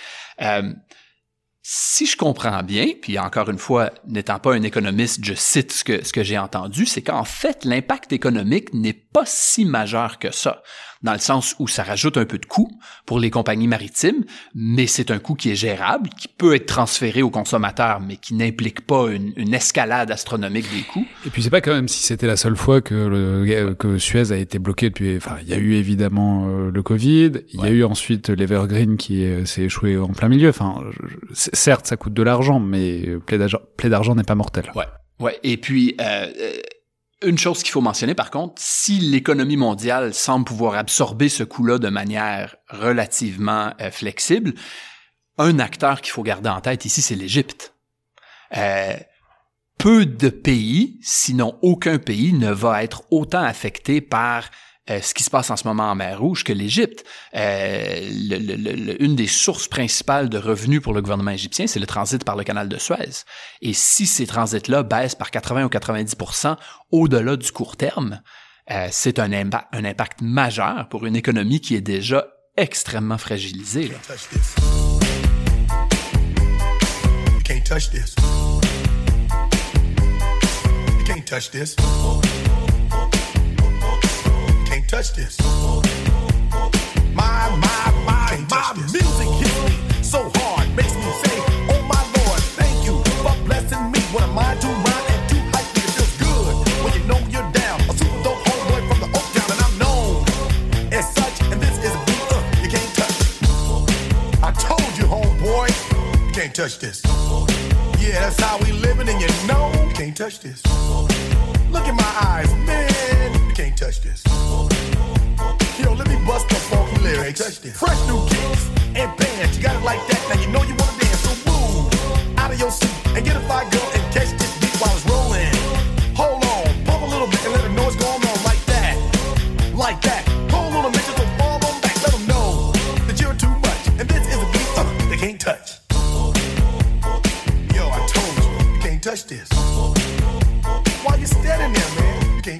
Si je comprends bien, puis encore une fois, n'étant pas un économiste, je cite ce que, ce que j'ai entendu, c'est qu'en fait, l'impact économique n'est pas si majeur que ça dans le sens où ça rajoute un peu de coût pour les compagnies maritimes, mais c'est un coût qui est gérable, qui peut être transféré aux consommateurs, mais qui n'implique pas une, une, escalade astronomique des coûts. Et puis c'est pas quand même si c'était la seule fois que, le, que Suez a été bloqué depuis. Enfin, il y a eu évidemment euh, le Covid, il y a eu ensuite l'Evergreen qui euh, s'est échoué en plein milieu. Enfin, certes, ça coûte de l'argent, mais plaie d'argent n'est pas mortel. Ouais. Ouais, et puis euh, une chose qu'il faut mentionner, par contre, si l'économie mondiale semble pouvoir absorber ce coût-là de manière relativement euh, flexible, un acteur qu'il faut garder en tête ici, c'est l'Égypte. Euh, peu de pays, sinon aucun pays, ne va être autant affecté par euh, ce qui se passe en ce moment en mer Rouge que l'Égypte. Euh, une des sources principales de revenus pour le gouvernement égyptien, c'est le transit par le canal de Suez. Et si ces transits-là baissent par 80 ou 90% au-delà du court terme, euh, c'est un, impact, majeur pour une économie qui est déjà extrêmement fragilisée. Là. touch this. My, my, my, my music hits me so hard, makes me say, Oh my Lord, thank you for blessing me. What am I to rhyme and too hype me? It feels good when you know you're down. A super dope homeboy from the Oak Town, and I'm known as such. And this is a beat uh, you can't touch. I told you, homeboy, you can't touch this. Yeah, that's how we living, and you know you can't touch this. Look in my eyes, man, you can't touch this. Let me bust the funky lyrics. Fresh new kicks and bands. You got it like that. Now you know you wanna dance. So move out of your seat and get a fire girl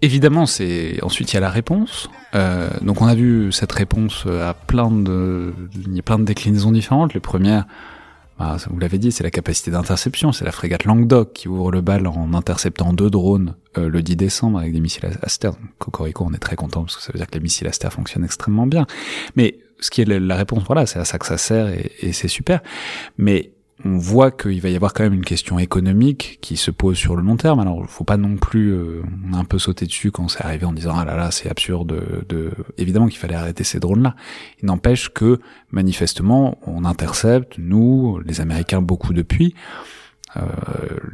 Évidemment, c'est ensuite il y a la réponse. Euh, donc on a vu cette réponse à plein de, il y a plein de déclinaisons différentes. Les premières, bah, vous l'avez dit, c'est la capacité d'interception. C'est la frégate Languedoc qui ouvre le bal en interceptant deux drones euh, le 10 décembre avec des missiles Aster. Cocorico, on est très content parce que ça veut dire que les missiles Aster fonctionnent extrêmement bien. Mais ce qui est la réponse, voilà, c'est à ça que ça sert et, et c'est super. Mais on voit qu'il va y avoir quand même une question économique qui se pose sur le long terme. Alors, faut pas non plus, euh, un peu sauté dessus quand c'est arrivé en disant ah là là, c'est absurde. De, évidemment qu'il fallait arrêter ces drones-là. Il n'empêche que manifestement, on intercepte nous, les Américains, beaucoup depuis. Euh,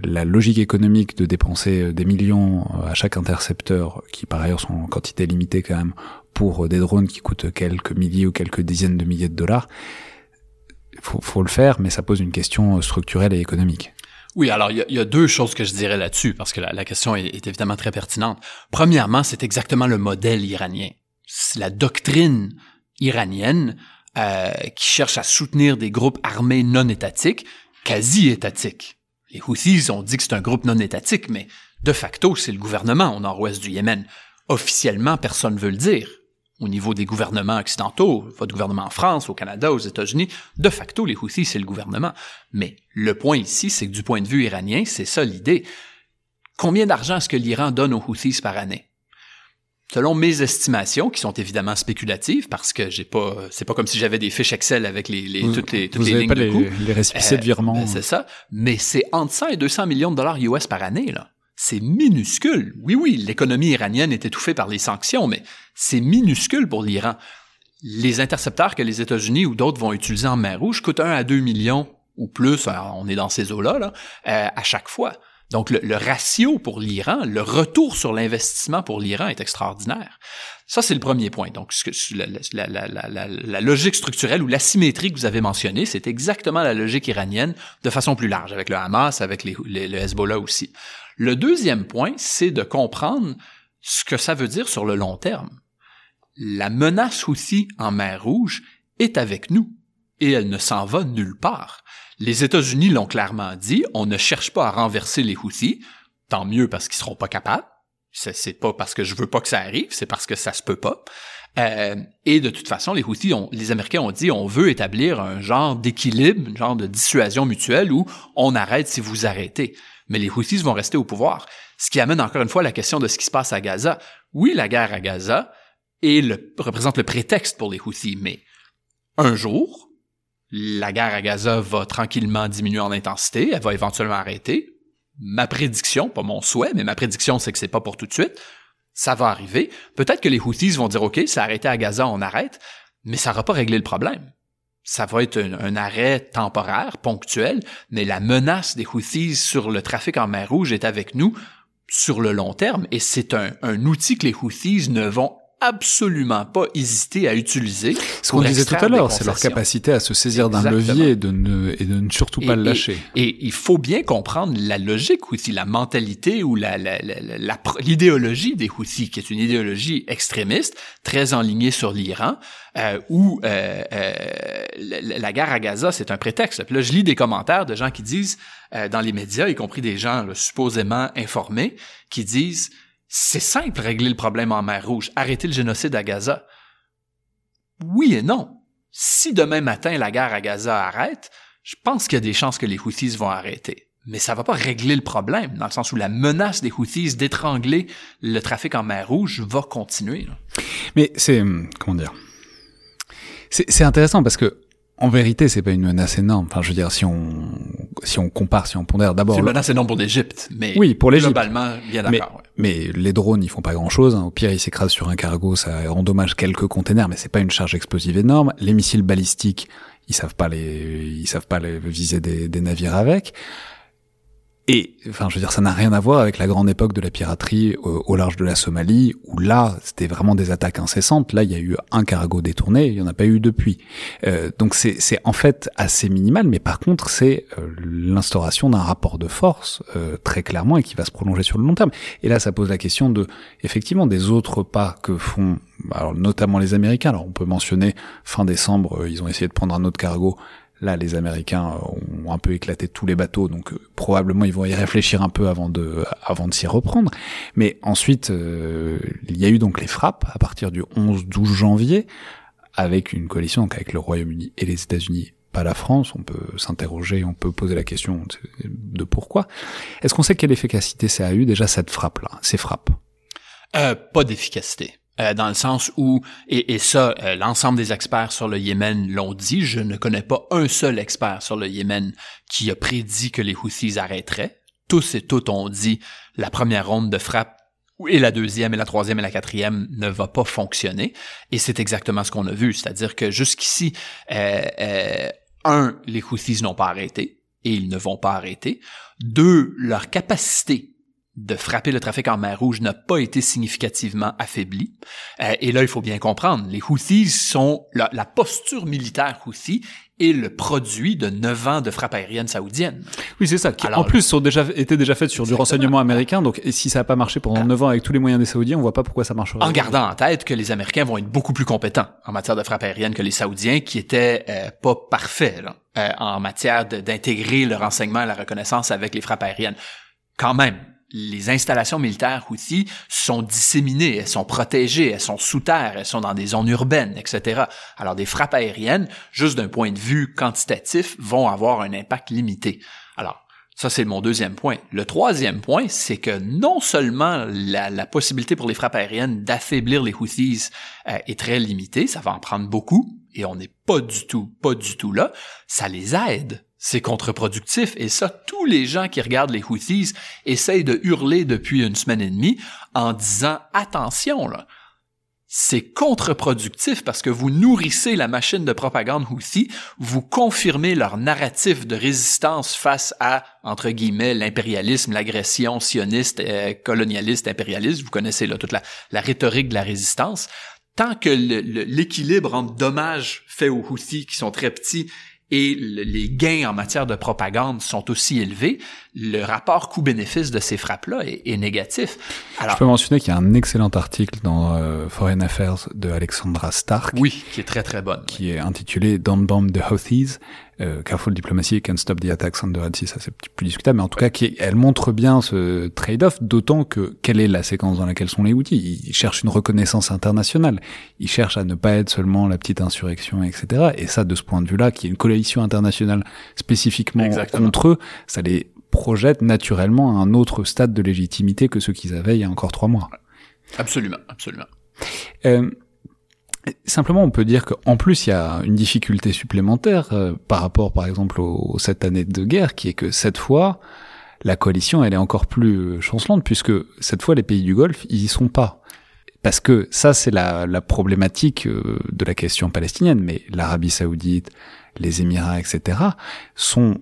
la logique économique de dépenser des millions à chaque intercepteur, qui par ailleurs sont en quantité limitée quand même, pour des drones qui coûtent quelques milliers ou quelques dizaines de milliers de dollars, faut, faut le faire, mais ça pose une question structurelle et économique. Oui, alors il y, a deux choses que je dirais là-dessus, parce que la, question est, évidemment très pertinente. Premièrement, c'est exactement le modèle iranien. C'est la doctrine iranienne euh, qui cherche à soutenir des groupes armés non étatiques, quasi étatiques. Les Houthis ont dit que c'est un groupe non étatique, mais de facto, c'est le gouvernement au nord-ouest du Yémen. Officiellement, personne ne veut le dire au niveau des gouvernements occidentaux, votre gouvernement en France, au Canada, aux États-Unis, de facto, les Houthis, c'est le gouvernement. Mais le point ici, c'est que du point de vue iranien, c'est ça l'idée. Combien d'argent est-ce que l'Iran donne aux Houthis par année? Selon mes estimations, qui sont évidemment spéculatives, parce que j'ai pas, c'est pas comme si j'avais des fiches Excel avec les, les toutes les, toutes les lignes de les, les récipicés de euh, virement. Ben, c'est ça. Mais c'est entre 100 et 200 millions de dollars US par année, là c'est minuscule. Oui, oui, l'économie iranienne est étouffée par les sanctions, mais c'est minuscule pour l'Iran. Les intercepteurs que les États-Unis ou d'autres vont utiliser en mer Rouge coûtent 1 à 2 millions ou plus, on est dans ces eaux-là, là, euh, à chaque fois. Donc le, ratio pour l'Iran, le retour sur l'investissement pour l'Iran est extraordinaire. Ça, c'est le premier point. Donc la, logique structurelle ou l'asymétrie que vous avez mentionnée, c'est exactement la logique iranienne de façon plus large, avec le Hamas, avec les, le Hezbollah aussi. Le deuxième point, c'est de comprendre ce que ça veut dire sur le long terme. La menace aussi en mer Rouge est avec nous et elle ne s'en va nulle part. Les États-Unis l'ont clairement dit, on ne cherche pas à renverser les Houthis, tant mieux parce qu'ils seront pas capables. C'est pas parce que je veux pas que ça arrive, c'est parce que ça se peut pas. Euh, et de toute façon, les Houthis, les Américains ont dit, on veut établir un genre d'équilibre, un genre de dissuasion mutuelle où on arrête si vous arrêtez mais les Houthis vont rester au pouvoir. Ce qui amène encore une fois la question de ce qui se passe à Gaza. Oui, la guerre à Gaza est le, représente le prétexte pour les Houthis, mais un jour, la guerre à Gaza va tranquillement diminuer en intensité, elle va éventuellement arrêter. Ma prédiction, pas mon souhait, mais ma prédiction, c'est que c'est pas pour tout de suite. Ça va arriver. Peut-être que les Houthis vont dire, OK, a arrêté à Gaza, on arrête, mais ça n'aura pas réglé le problème ça va être un, arrêt temporaire, ponctuel, mais la menace des Houthis sur le trafic en mer Rouge est avec nous sur le long terme et c'est un, un outil que les Houthis ne vont absolument pas hésiter à utiliser. Ce qu'on disait tout à l'heure, c'est leur capacité à se saisir d'un levier et de ne, et de ne surtout pas le lâcher. Et, il faut bien comprendre la logique aussi, la mentalité ou la, l'idéologie des Houthis, qui est une idéologie extrémiste, très enlignée sur l'Iran, euh, où euh, euh, la, guerre à Gaza, c'est un prétexte. Puis là, je lis des commentaires de gens qui disent, euh, dans les médias, y compris des gens supposément informés, qui disent c'est simple régler le problème en mer Rouge, arrêter le génocide à Gaza. Oui et non. Si demain matin la guerre à Gaza arrête, je pense qu'il y a des chances que les Houthis vont arrêter. Mais ça va pas régler le problème, dans le sens où la menace des Houthis d'étrangler le trafic en mer Rouge va continuer. Mais c'est, hum, comment dire, c'est intéressant parce que en vérité, c'est pas une menace énorme. Enfin, je veux dire, si on si on compare, si on pondère d'abord. C'est une menace énorme pour l'Égypte, mais oui, pour l'Égypte. Globalement, bien d'accord. Mais, les drones, ils font pas grand chose. Hein. Au pire, ils s'écrasent sur un cargo, ça endommage quelques containers, mais c'est pas une charge explosive énorme. Les missiles balistiques, ils savent pas les, ils savent pas les viser des, des navires avec. Et, enfin, je veux dire, ça n'a rien à voir avec la grande époque de la piraterie au, large de la Somalie, où là, c'était vraiment des attaques incessantes. Là, il y a eu un cargo détourné, il n'y en a pas eu depuis. Euh, donc, c'est en fait assez minimal, mais par contre, c'est euh, l'instauration d'un rapport de force, euh, très clairement, et qui va se prolonger sur le long terme. Et là, ça pose la question de, effectivement, des autres pas que font, alors, notamment les Américains. Alors, on peut mentionner, fin décembre, ils ont essayé de prendre un autre cargo Là, les Américains ont un peu éclaté tous les bateaux, donc euh, probablement ils vont y réfléchir un peu avant de, avant de s'y reprendre. Mais ensuite, euh, il y a eu donc les frappes à partir du 11-12 janvier, avec une coalition donc avec le Royaume-Uni et les États-Unis pas la France, on peut s'interroger, on peut poser la question de pourquoi. Est-ce qu'on sait quelle efficacité ça a eu déjà cette frappe-là, ces frappes? Euh, Pas d'efficacité. Euh, dans le sens où, et, et ça, euh, l'ensemble des experts sur le Yémen l'ont dit, je ne connais pas un seul expert sur le Yémen qui a prédit que les Houthis arrêteraient. Tous et toutes ont dit la première ronde de frappe et la deuxième et la troisième et la quatrième ne va pas fonctionner. Et c'est exactement ce qu'on a vu, c'est-à-dire que jusqu'ici, euh, un, les Houthis n'ont pas arrêté et ils ne vont pas arrêter. Deux, leur capacité de frapper le trafic en mer Rouge n'a pas été significativement affaibli. Euh, et là, il faut bien comprendre, les Houthis sont la, posture militaire Houthi est le produit de neuf ans de frappe aérienne saoudienne. Oui, c'est ça. Qui, en plus, sont déjà été déjà faites sur du renseignement américain. Donc, si ça n'a pas marché pendant neuf ans avec tous les moyens des Saoudiens, on voit pas pourquoi ça marcherait. En gardant en tête que les Américains vont être beaucoup plus compétents en matière de frappe aérienne que les Saoudiens, qui étaient euh, pas parfaits euh, en matière d'intégrer le renseignement et la reconnaissance avec les frappes aériennes. Quand même, les installations militaires Houthis sont disséminées, elles sont protégées, elles sont sous terre, elles sont dans des zones urbaines, etc. Alors des frappes aériennes, juste d'un point de vue quantitatif, vont avoir un impact limité. Alors, ça, c'est mon deuxième point. Le troisième point, c'est que non seulement la, possibilité pour les frappes aériennes d'affaiblir les Houthis euh, est très limitée, ça va en prendre beaucoup, et on n'est pas du tout, pas du tout là, ça les aide c'est contre-productif. Et ça, tous les gens qui regardent les Houthis essayent de hurler depuis une semaine et demie en disant attention, là. C'est contre-productif parce que vous nourrissez la machine de propagande Houthi, vous confirmez leur narratif de résistance face à, entre guillemets, l'impérialisme, l'agression sioniste, euh, colonialiste, impérialiste. Vous connaissez là toute la, la rhétorique de la résistance. Tant que l'équilibre entre dommages faits aux Houthis, qui sont très petits, et les gains en matière de propagande sont aussi élevés, le rapport coût-bénéfice de ces frappes-là est, négatif. Alors, Je peux mentionner qu'il y a un excellent article dans euh, Foreign Affairs de Alexandra Stark. Oui, qui est très très bonne. Qui est intitulé Don't Bomb the Houthis, euh, Careful Diplomacy Can Stop the Attacks on the Red Sea, ça c'est plus discutable, mais en tout cas, qui, elle montre bien ce trade-off, d'autant que quelle est la séquence dans laquelle sont les outils Ils cherchent une reconnaissance internationale, ils cherchent à ne pas être seulement la petite insurrection, etc. Et ça, de ce point de vue-là, qui est une coalition internationale spécifiquement contre eux, ça les projette naturellement à un autre stade de légitimité que ceux qu'ils avaient il y a encore trois mois. Absolument, absolument. Euh, Simplement, on peut dire qu'en plus, il y a une difficulté supplémentaire euh, par rapport, par exemple, aux, sept années de guerre, qui est que cette fois, la coalition, elle est encore plus euh, chancelante, puisque cette fois, les pays du Golfe, ils y sont pas. Parce que ça, c'est la, la, problématique euh, de la question palestinienne, mais l'Arabie saoudite, les Émirats, etc., sont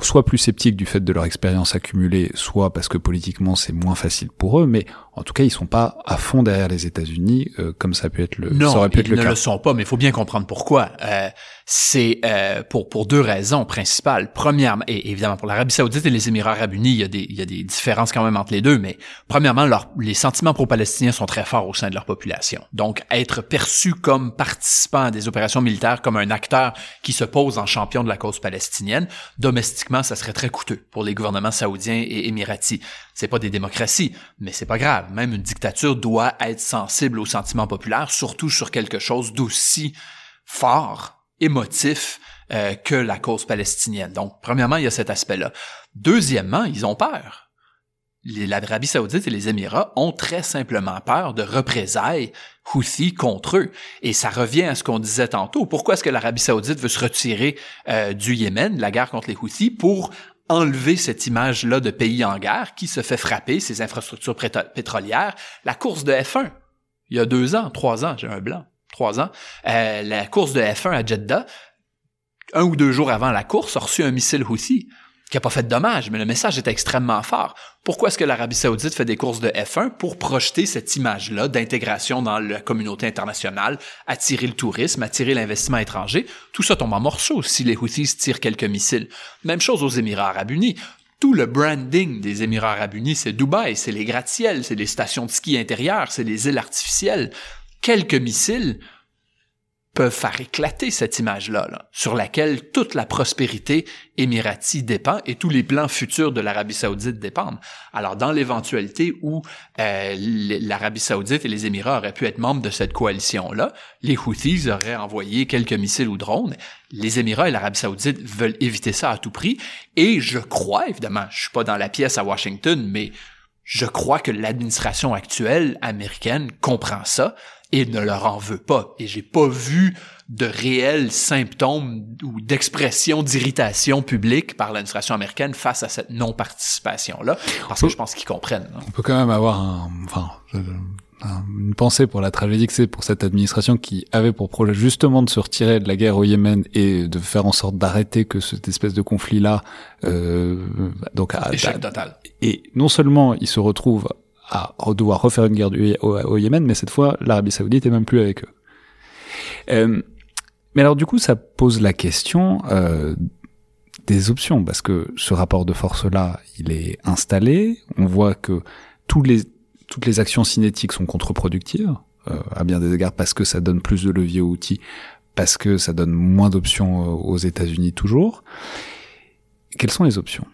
soit plus sceptiques du fait de leur expérience accumulée, soit parce que politiquement c'est moins facile pour eux, mais en tout cas ils sont pas à fond derrière les États-Unis euh, comme ça peut être le non, ça aurait pu être le cas. ils ne le sont pas, mais il faut bien comprendre pourquoi. Euh, c'est euh, pour pour deux raisons principales. Premièrement, et évidemment pour l'Arabie Saoudite et les Émirats Arabes Unis, il y a des il y a des différences quand même entre les deux, mais premièrement, leur, les sentiments pro-palestiniens sont très forts au sein de leur population. Donc être perçu comme participant à des opérations militaires, comme un acteur qui se pose en champion de la cause palestinienne, domestiquement, ça serait très coûteux pour les gouvernements saoudiens et émiratis. C'est pas des démocraties, mais c'est pas grave. Même une dictature doit être sensible aux sentiments populaires, surtout sur quelque chose d'aussi fort émotif euh, que la cause palestinienne. Donc, premièrement, il y a cet aspect-là. Deuxièmement, ils ont peur. L'Arabie saoudite et les Émirats ont très simplement peur de représailles Houthi contre eux. Et ça revient à ce qu'on disait tantôt. Pourquoi est-ce que l'Arabie saoudite veut se retirer euh, du Yémen, la guerre contre les Houthis, pour enlever cette image-là de pays en guerre qui se fait frapper, ses infrastructures pétrolières, la course de F1. Il y a deux ans, trois ans, j'ai un blanc trois ans, euh, la course de F1 à Jeddah, un ou deux jours avant la course, a reçu un missile Houthi. Qui a pas fait de dommages, mais le message est extrêmement fort. Pourquoi est-ce que l'Arabie saoudite fait des courses de F1 pour projeter cette image-là d'intégration dans la communauté internationale, attirer le tourisme, attirer l'investissement étranger? Tout ça tombe en morceaux si les Houthis tirent quelques missiles. Même chose aux Émirats arabes unis. Tout le branding des Émirats arabes unis, c'est Dubaï, c'est les gratte-ciels, c'est les stations de ski intérieures, c'est les îles artificielles. Quelques missiles, peuvent faire éclater cette image-là, sur laquelle toute la prospérité émirati dépend et tous les plans futurs de l'Arabie saoudite dépendent. Alors, dans l'éventualité où euh, l'Arabie saoudite et les Émirats auraient pu être membres de cette coalition-là, les Houthis auraient envoyé quelques missiles ou drones. Les Émirats et l'Arabie saoudite veulent éviter ça à tout prix. Et je crois, évidemment, je suis pas dans la pièce à Washington, mais je crois que l'administration actuelle américaine comprend ça et ne leur en veut pas. Et j'ai pas vu de réels symptômes ou d'expression d'irritation publique par l'administration américaine face à cette non-participation-là, parce que je pense qu'ils comprennent. On peut quand même avoir un, enfin, une pensée pour la tragédie que c'est pour cette administration qui avait pour projet justement de se retirer de la guerre au Yémen et de faire en sorte d'arrêter que cette espèce de conflit-là, euh, donc à, échec total. Et non seulement il se retrouve à devoir refaire une guerre du, au, Yémen, mais cette fois, l'Arabie Saoudite est même plus avec eux. Euh, mais alors du coup, ça pose la question euh, des options, parce que ce rapport de force-là, il est installé. On voit que tous les, toutes les actions cinétiques sont contre-productives, euh, à bien des égards, parce que ça donne plus de leviers aux outils, parce que ça donne moins d'options euh, aux États-Unis toujours. Quelles sont les options?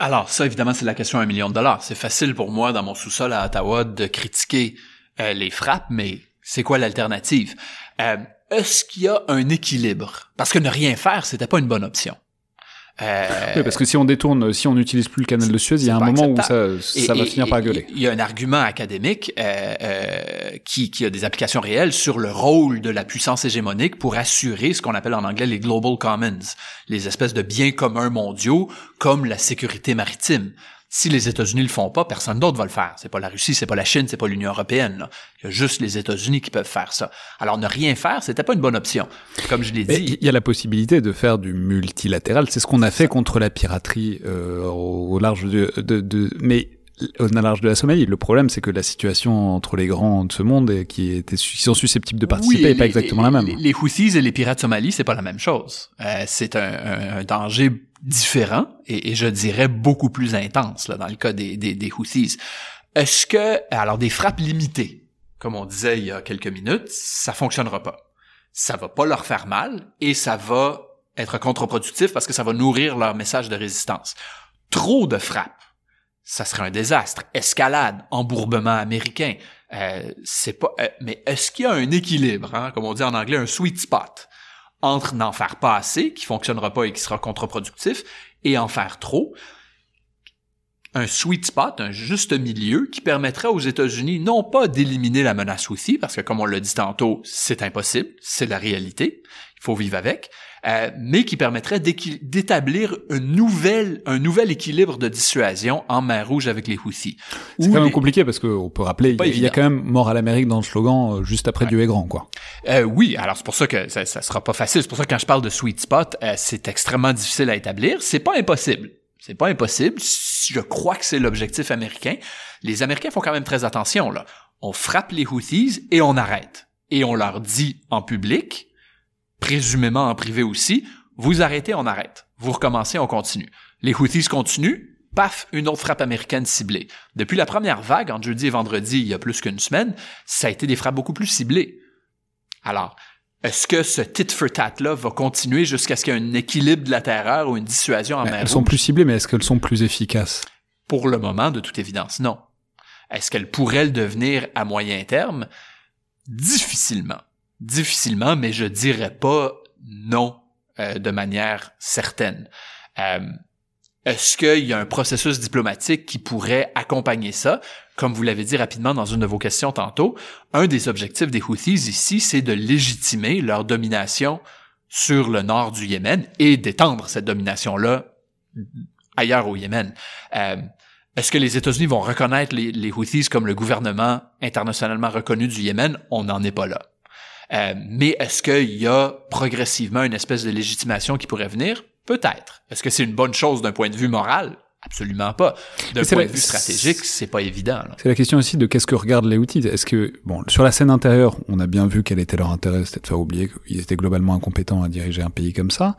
Alors, ça, évidemment, c'est la question à un million de dollars. C'est facile pour moi, dans mon sous-sol à Ottawa, de critiquer euh, les frappes, mais c'est quoi l'alternative? Euh, est-ce qu'il y a un équilibre? Parce que ne rien faire, c'était pas une bonne option. Euh, oui, parce que si on détourne, si on n'utilise plus le canal de Suez, il y a un moment où ça, ça va finir par gueuler. Il y a un argument académique euh, euh, qui, qui a des applications réelles sur le rôle de la puissance hégémonique pour assurer ce qu'on appelle en anglais les global commons, les espèces de biens communs mondiaux comme la sécurité maritime. Si les États-Unis le font pas, personne d'autre va le faire. C'est pas la Russie, c'est pas la Chine, c'est pas l'Union européenne. Il y a juste les États-Unis qui peuvent faire ça. Alors ne rien faire, c'était pas une bonne option. Comme je l'ai dit. Il y a la possibilité de faire du multilatéral. C'est ce qu'on a fait contre la piraterie euh, au large de, de, de, mais au large de la Somalie. Le problème, c'est que la situation entre les grands de ce monde et qui étaient sont susceptibles de participer n'est pas exactement la même. Les, les, Houthis et les pirates somalis, c'est pas la même chose. Euh, c'est un, un, un, danger différent et, je dirais beaucoup plus intense là, dans le cas des, des, des Houthis. Est-ce que, alors des frappes limitées, comme on disait il y a quelques minutes, ça fonctionnera pas. Ça va pas leur faire mal et ça va être contre-productif parce que ça va nourrir leur message de résistance. Trop de frappes, ça serait un désastre. Escalade, embourbement américain, euh, c'est pas. Euh, mais est-ce qu'il y a un équilibre, hein, comme on dit en anglais, un sweet spot? Entre n'en faire pas assez, qui fonctionnera pas et qui sera contre-productif, et en faire trop, un sweet spot, un juste milieu qui permettrait aux États-Unis non pas d'éliminer la menace aussi, parce que comme on l'a dit tantôt, c'est impossible, c'est la réalité, il faut vivre avec, euh, mais qui permettrait d'établir une nouvelle, un nouvel équilibre de dissuasion en mer Rouge avec les Houthis. C'est quand même compliqué parce qu'on peut rappeler, il y, a quand même mort à l'Amérique dans le slogan euh, juste après Dieu est grand, quoi. Euh, oui, alors c'est pour ça que ça, ça sera pas facile. C'est pour ça que quand je parle de sweet spot, euh, c'est extrêmement difficile à établir. C'est pas impossible. C'est pas impossible. Je crois que c'est l'objectif américain. Les Américains font quand même très attention, là. On frappe les Houthis et on arrête. Et on leur dit en public, présumément en privé aussi, vous arrêtez, on arrête. Vous recommencez, on continue. Les Houthis continuent, paf, une autre frappe américaine ciblée. Depuis la première vague, entre jeudi et vendredi, il y a plus qu'une semaine, ça a été des frappes beaucoup plus ciblées. Alors, est-ce que ce tit for tat-là va continuer jusqu'à ce qu'il y ait un équilibre de la terreur ou une dissuasion en mer Elles sont plus ciblées, mais est-ce qu'elles sont plus efficaces? Pour le moment, de toute évidence, non. Est-ce qu'elles pourraient le devenir à moyen terme? Difficilement difficilement, mais je dirais pas non euh, de manière certaine. Euh, est-ce qu'il y a un processus diplomatique qui pourrait accompagner ça? Comme vous l'avez dit rapidement dans une de vos questions tantôt, un des objectifs des Houthis ici, c'est de légitimer leur domination sur le nord du Yémen et d'étendre cette domination-là ailleurs au Yémen. Euh, est-ce que les États-Unis vont reconnaître les, les Houthis comme le gouvernement internationalement reconnu du Yémen? On n'en est pas là. Euh, mais est-ce qu'il y a progressivement une espèce de légitimation qui pourrait venir? Peut-être. Est-ce que c'est une bonne chose d'un point de vue moral? Absolument pas. D'un point de vue stratégique, c'est pas évident. C'est la question aussi de qu'est-ce que regardent les outils. Est-ce que, bon, sur la scène intérieure, on a bien vu quel était leur intérêt, c'était de faire oublier qu'ils étaient globalement incompétents à diriger un pays comme ça.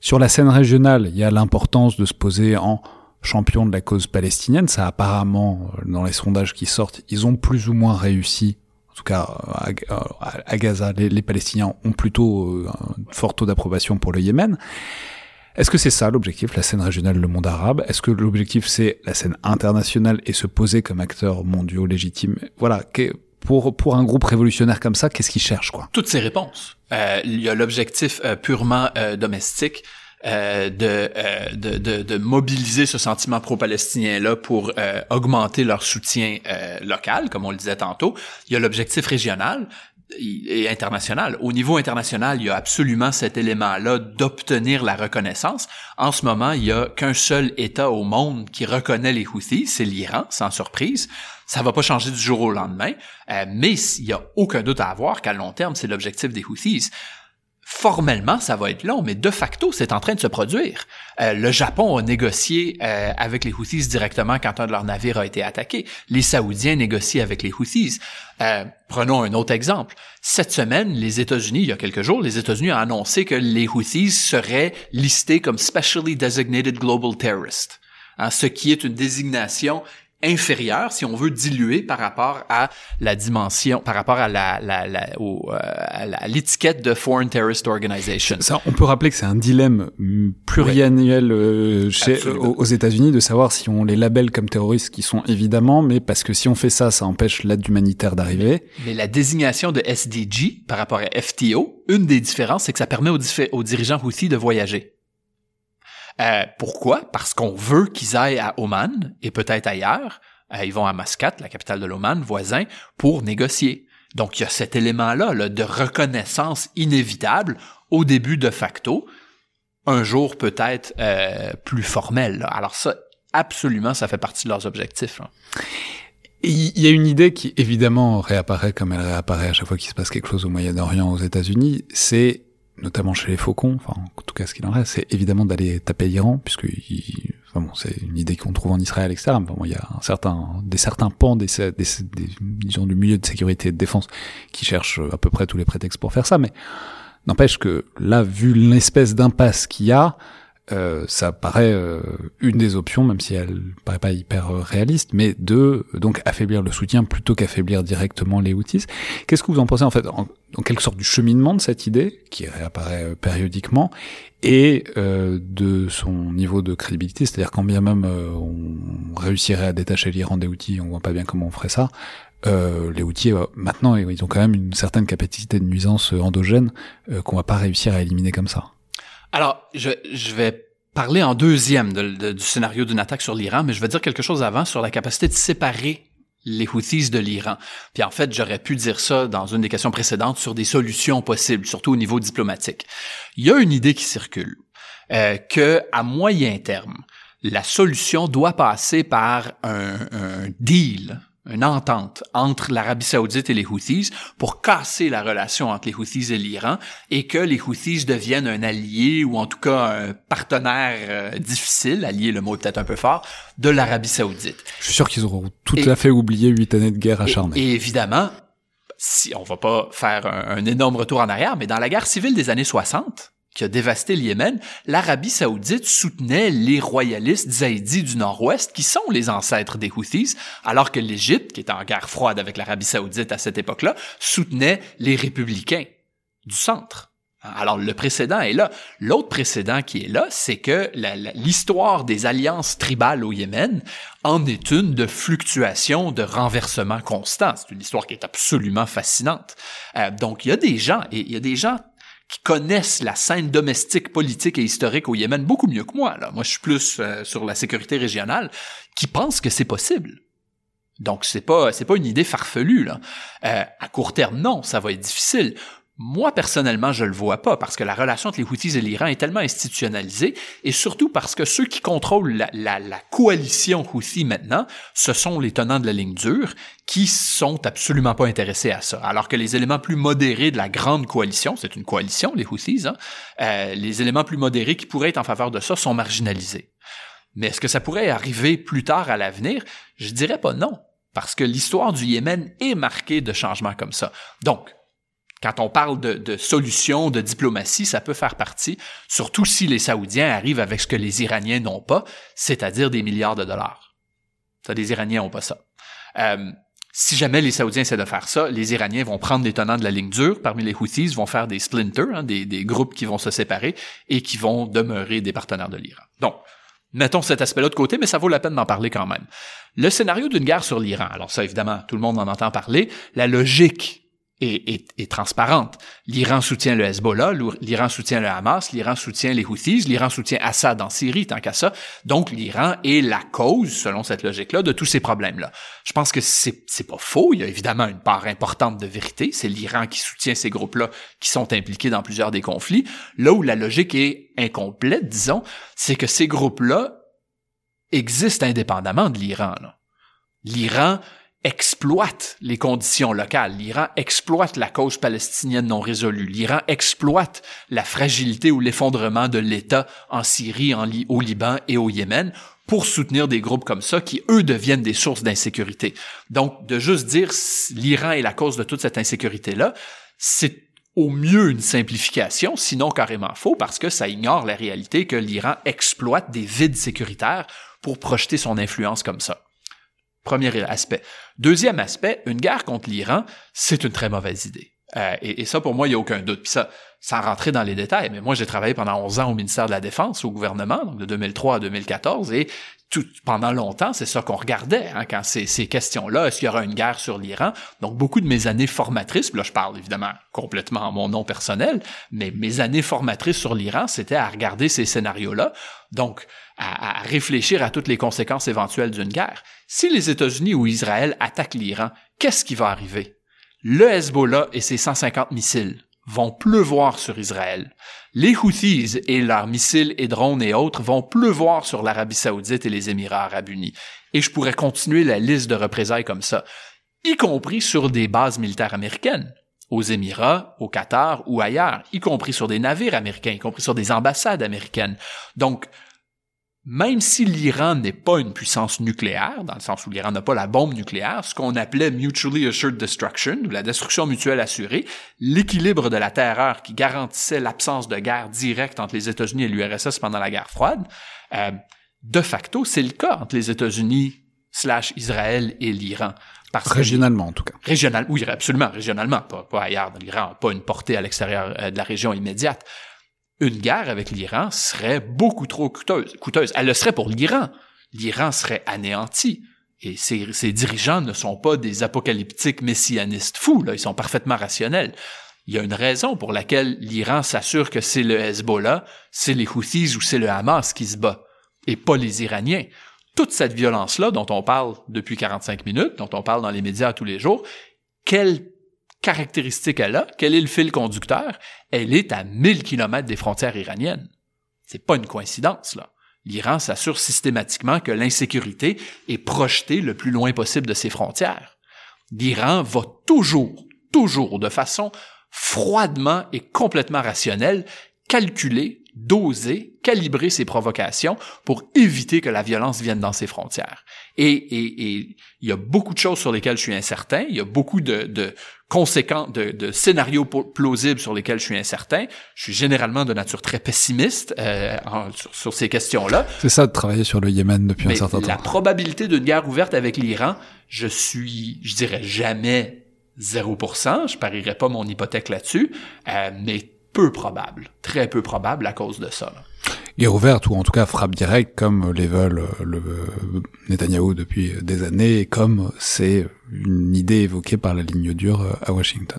Sur la scène régionale, il y a l'importance de se poser en champion de la cause palestinienne. Ça, apparemment, dans les sondages qui sortent, ils ont plus ou moins réussi. En tout cas, à, Gaza, les, les, Palestiniens ont plutôt euh, un fort taux d'approbation pour le Yémen. Est-ce que c'est ça l'objectif, la scène régionale, le monde arabe? Est-ce que l'objectif c'est la scène internationale et se poser comme acteur mondiaux légitime Voilà, pour pour un groupe révolutionnaire comme ça, qu'est-ce qu'il cherche quoi? Toutes ces réponses. Euh, il y a l'objectif euh, purement euh, domestique. Euh, de, de, de, de, mobiliser ce sentiment pro-palestinien-là pour augmenter leur soutien local, comme on le disait tantôt. Il y a l'objectif régional, et international. Au niveau international, il y a absolument cet élément-là d'obtenir la reconnaissance. En ce moment, il y a qu'un seul État au monde qui reconnaît les Houthis, c'est l'Iran, sans surprise. Ça va pas changer du jour au lendemain, euh, mais il y a aucun doute à avoir qu'à long terme, c'est l'objectif des Houthis formellement, ça va être long, mais de facto, c'est en train de se produire. Euh, le Japon a négocié euh, avec les Houthis directement quand un de leurs navires a été attaqué. Les Saoudiens négocient avec les Houthis. Euh, prenons un autre exemple. Cette semaine, les États-Unis, il y a quelques jours, les États-Unis ont annoncé que les Houthis seraient listés comme Specially Designated Global Terrorist, hein, ce qui est une désignation inférieur, si on veut diluer par rapport à la dimension, par rapport à la, la, la euh, l'étiquette de Foreign Terrorist Organization. Ça, on peut rappeler que c'est un dilemme pluriannuel euh, chez, aux, États-Unis de savoir si on les labelle comme terroristes, qui sont évidemment, mais parce que si on fait ça, ça empêche l'aide humanitaire d'arriver. Mais la désignation de SDG par rapport à FTO, une des différences, c'est que ça permet aux, aux dirigeants aussi de voyager. Euh, pourquoi? Parce qu'on veut qu'ils aillent à Oman et peut-être ailleurs. Euh, ils vont à Mascate, la capitale de l'Oman, voisin, pour négocier. Donc, il y a cet élément-là là, de reconnaissance inévitable au début de facto, un jour peut-être euh, plus formel. Alors ça, absolument, ça fait partie de leurs objectifs. Il y a une idée qui évidemment réapparaît comme elle réapparaît à chaque fois qu'il se passe quelque chose au Moyen-Orient, aux États-Unis, c'est notamment chez les faucons, enfin en tout cas ce qu'il en reste, c'est évidemment d'aller taper l'Iran, puisque il, enfin bon, c'est une idée qu'on trouve en Israël, etc. Mais bon, il y a un certain, des certains pans des, des, des, disons, du milieu de sécurité et de défense qui cherchent à peu près tous les prétextes pour faire ça, mais n'empêche que là, vu l'espèce d'impasse qu'il y a, euh, ça paraît euh, une des options, même si elle paraît pas hyper euh, réaliste, mais de donc affaiblir le soutien plutôt qu'affaiblir directement les outils. Qu'est-ce que vous en pensez en fait, en, quelque sorte du cheminement de cette idée qui réapparaît périodiquement et de son niveau de crédibilité, c'est-à-dire quand bien même on réussirait à détacher l'Iran des outils, on voit pas bien comment on ferait ça. les outils maintenant ils ont quand même une certaine capacité de nuisance endogène qu'on va pas réussir à éliminer comme ça. Alors, je, je vais parler en deuxième du scénario d'une attaque sur l'Iran, mais je vais dire quelque chose avant sur la capacité de séparer les Houthis de l'Iran. Puis en fait, j'aurais pu dire ça dans une des questions précédentes sur des solutions possibles, surtout au niveau diplomatique. Il y a une idée qui circule, euh, que à moyen terme, la solution doit passer par un, un deal une entente entre l'Arabie saoudite et les Houthis pour casser la relation entre les Houthis et l'Iran et que les Houthis deviennent un allié ou en tout cas un partenaire euh, difficile, allié le mot est peut-être un peu fort, de l'Arabie saoudite. Je suis sûr qu'ils auront tout à fait oublié huit années de guerre acharnée. Et, et évidemment, si on va pas faire un, un énorme retour en arrière, mais dans la guerre civile des années 60, qui a dévasté le Yémen, l'Arabie saoudite soutenait les royalistes zaïdis du nord-ouest, qui sont les ancêtres des Houthis, alors que l'Égypte, qui était en guerre froide avec l'Arabie saoudite à cette époque-là, soutenait les républicains du centre. Alors le précédent est là. L'autre précédent qui est là, c'est que l'histoire des alliances tribales au Yémen en est une de fluctuation, de renversement constant. C'est une histoire qui est absolument fascinante. Euh, donc il y a des gens, et il y a des gens qui connaissent la scène domestique, politique et historique au Yémen beaucoup mieux que moi. Là. Moi, je suis plus euh, sur la sécurité régionale, qui pensent que c'est possible. Donc, c'est pas c'est pas une idée farfelue. Euh, à court terme, non, ça va être difficile. Moi, personnellement, je le vois pas parce que la relation entre les Houthis et l'Iran est tellement institutionnalisée et surtout parce que ceux qui contrôlent la, coalition Houthi maintenant, ce sont les tenants de la ligne dure qui sont absolument pas intéressés à ça. Alors que les éléments plus modérés de la grande coalition, c'est une coalition, les Houthis, hein, euh, les éléments plus modérés qui pourraient être en faveur de ça sont marginalisés. Mais est-ce que ça pourrait arriver plus tard à l'avenir? Je dirais pas non. Parce que l'histoire du Yémen est marquée de changements comme ça. Donc, quand on parle de, de solutions, de diplomatie, ça peut faire partie, surtout si les Saoudiens arrivent avec ce que les Iraniens n'ont pas, c'est-à-dire des milliards de dollars. Ça, les Iraniens n'ont pas ça. Euh, si jamais les Saoudiens essaient de faire ça, les Iraniens vont prendre des tenants de la ligne dure parmi les Houthis, vont faire des splinters, hein, des, des, groupes qui vont se séparer et qui vont demeurer des partenaires de l'Iran. Donc, mettons cet aspect-là de côté, mais ça vaut la peine d'en parler quand même. Le scénario d'une guerre sur l'Iran, alors ça évidemment, tout le monde en entend parler, la logique est, transparente. L'Iran soutient le Hezbollah, l'Iran soutient le Hamas, l'Iran soutient les Houthis, l'Iran soutient Assad en Syrie, tant qu'à ça. Donc, l'Iran est la cause, selon cette logique-là, de tous ces problèmes-là. Je pense que c'est, c'est pas faux. Il y a évidemment une part importante de vérité. C'est l'Iran qui soutient ces groupes-là qui sont impliqués dans plusieurs des conflits. Là où la logique est incomplète, disons, c'est que ces groupes-là existent indépendamment de l'Iran. L'Iran exploite les conditions locales. L'Iran exploite la cause palestinienne non résolue. L'Iran exploite la fragilité ou l'effondrement de l'État en Syrie, au Liban et au Yémen pour soutenir des groupes comme ça qui, eux, deviennent des sources d'insécurité. Donc, de juste dire l'Iran est la cause de toute cette insécurité-là, c'est au mieux une simplification, sinon carrément faux, parce que ça ignore la réalité que l'Iran exploite des vides sécuritaires pour projeter son influence comme ça. Premier aspect. Deuxième aspect, une guerre contre l'Iran, c'est une très mauvaise idée. Euh, et, ça, pour moi, il n'y a aucun doute. Puis ça, sans rentrer dans les détails, mais moi, j'ai travaillé pendant 11 ans au ministère de la Défense, au gouvernement, donc de 2003 à 2014, et tout, pendant longtemps, c'est ça qu'on regardait hein, quand ces, ces questions-là, est-ce qu'il y aura une guerre sur l'Iran? Donc, beaucoup de mes années formatrices, là, je parle évidemment complètement en mon nom personnel, mais mes années formatrices sur l'Iran, c'était à regarder ces scénarios-là, donc à, à réfléchir à toutes les conséquences éventuelles d'une guerre. Si les États-Unis ou Israël attaquent l'Iran, qu'est-ce qui va arriver? Le Hezbollah et ses 150 missiles vont pleuvoir sur Israël. Les Houthis et leurs missiles et drones et autres vont pleuvoir sur l'Arabie saoudite et les Émirats arabes unis. Et je pourrais continuer la liste de représailles comme ça, y compris sur des bases militaires américaines, aux Émirats, au Qatar ou ailleurs, y compris sur des navires américains, y compris sur des ambassades américaines. Donc, même si l'Iran n'est pas une puissance nucléaire, dans le sens où l'Iran n'a pas la bombe nucléaire, ce qu'on appelait mutually assured destruction, ou la destruction mutuelle assurée, l'équilibre de la terreur qui garantissait l'absence de guerre directe entre les États-Unis et l'URSS pendant la guerre froide, euh, de facto, c'est le cas entre les États-Unis slash Israël et l'Iran. régionalement, en tout cas. Régional, oui, absolument, régionalement, pas, pas ailleurs. L'Iran n'a pas une portée à l'extérieur euh, de la région immédiate une guerre avec l'Iran serait beaucoup trop coûteuse. Elle le serait pour l'Iran. L'Iran serait anéanti. Et ses, dirigeants ne sont pas des apocalyptiques messianistes fous, là. Ils sont parfaitement rationnels. Il y a une raison pour laquelle l'Iran s'assure que c'est le Hezbollah, c'est les Houthis ou c'est le Hamas qui se bat, et pas les Iraniens. Toute cette violence-là dont on parle depuis 45 minutes, dont on parle dans les médias tous les jours, quelle caractéristique elle a, quel est le fil conducteur, elle est à 1000 km des frontières iraniennes. C'est pas une coïncidence, là. L'Iran s'assure systématiquement que l'insécurité est projetée le plus loin possible de ses frontières. L'Iran va toujours, toujours, de façon froidement et complètement rationnelle, calculer doser, calibrer ses provocations pour éviter que la violence vienne dans ses frontières. Et, il y a beaucoup de choses sur lesquelles je suis incertain, il y a beaucoup de conséquences, de, de, scénarios plausibles sur lesquels je suis incertain. Je suis généralement de nature très pessimiste euh, sur, ces questions-là. C'est ça de travailler sur le Yémen depuis un certain temps. La probabilité d'une guerre ouverte avec l'Iran, je suis, je dirais jamais 0%, je parierais pas mon hypothèque là-dessus, euh, mais peu probable, très peu probable à cause de ça. Guerre ouverte ou en tout cas frappe directe comme les veulent le euh, Netanyahou depuis des années et comme c'est une idée évoquée par la ligne dure euh, à Washington.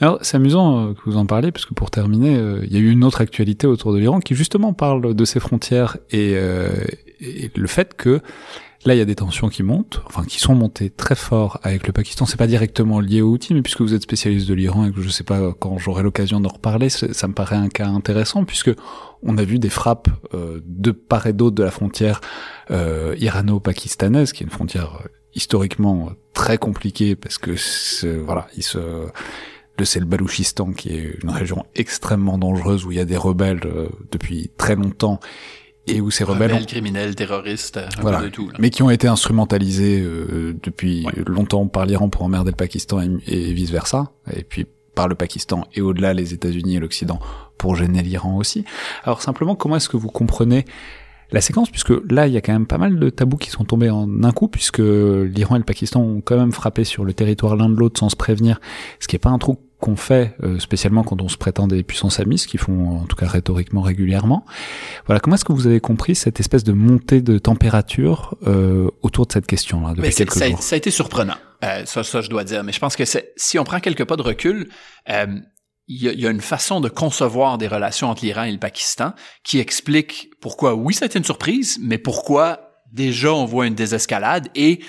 Alors c'est amusant que vous en parlez puisque pour terminer, il y a eu une autre actualité autour de l'Iran qui justement parle de ses frontières et, et le fait que Là, il y a des tensions qui montent, enfin qui sont montées très fort avec le Pakistan. C'est pas directement lié au outil, mais puisque vous êtes spécialiste de l'Iran et que je sais pas quand j'aurai l'occasion d'en reparler, ça me paraît un cas intéressant puisque on a vu des frappes euh, de part et d'autre de la frontière euh, irano-pakistanaise, qui est une frontière euh, historiquement très compliquée parce que voilà, il se le c'est le Balouchistan qui est une région extrêmement dangereuse où il y a des rebelles depuis très longtemps et où ces rebelles, rebelles criminels, terroristes, voilà, de tout, mais qui ont été instrumentalisés euh, depuis longtemps par l'Iran pour emmerder le Pakistan et, vice versa, et puis par le Pakistan et au-delà les États-Unis et l'Occident pour gêner l'Iran aussi. Alors simplement, comment est-ce que vous comprenez la séquence, puisque là, il y a quand même pas mal de tabous qui sont tombés en un coup, puisque l'Iran et le Pakistan ont quand même frappé sur le territoire l'un de l'autre sans se prévenir, ce qui n'est pas un truc qu'on fait euh, spécialement quand on se prétend des puissances amies, ce qu'ils font en tout cas rhétoriquement régulièrement. Voilà, comment est-ce que vous avez compris cette espèce de montée de température euh, autour de cette question-là depuis quelques ça, jours? Ça a été surprenant, euh, ça, ça je dois dire, mais je pense que si on prend quelques pas de recul, euh, il y, a, il y, a, une façon de concevoir des relations entre l'Iran et le Pakistan qui explique pourquoi, oui, ça a été une surprise, mais pourquoi déjà on voit une désescalade et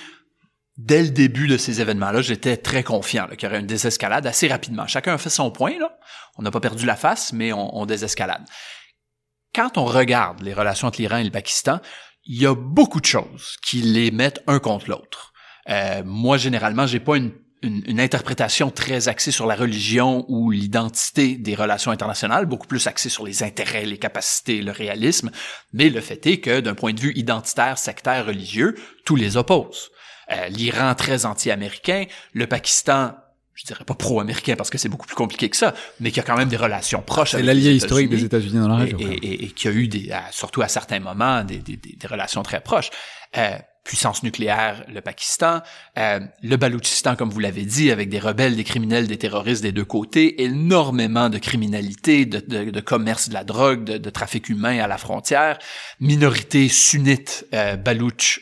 dès le début de ces événements-là, j'étais très confiant qu'il y aurait une désescalade assez rapidement. Chacun a fait son point, là. On n'a pas perdu la face, mais on, on, désescalade. Quand on regarde les relations entre l'Iran et le Pakistan, il y a beaucoup de choses qui les mettent un contre l'autre. Euh, moi, généralement, j'ai pas une une, interprétation très axée sur la religion ou l'identité des relations internationales, beaucoup plus axée sur les intérêts, les capacités, le réalisme. Mais le fait est que d'un point de vue identitaire, sectaire, religieux, tous les opposent. Euh, L'Iran très anti-américain, le Pakistan je dirais pas pro-américain parce que c'est beaucoup plus compliqué que ça, mais qui a quand même des relations proches avec l'allié historique des États-Unis dans la région. Et, et, qui a eu des, surtout à certains moments, des, des, des relations très proches. Euh, puissance nucléaire, le Pakistan, euh, le Baloutchistan, comme vous l'avez dit, avec des rebelles, des criminels, des terroristes des deux côtés, énormément de criminalité, de, commerce de la drogue, de, de, trafic humain à la frontière, minorité sunnite euh,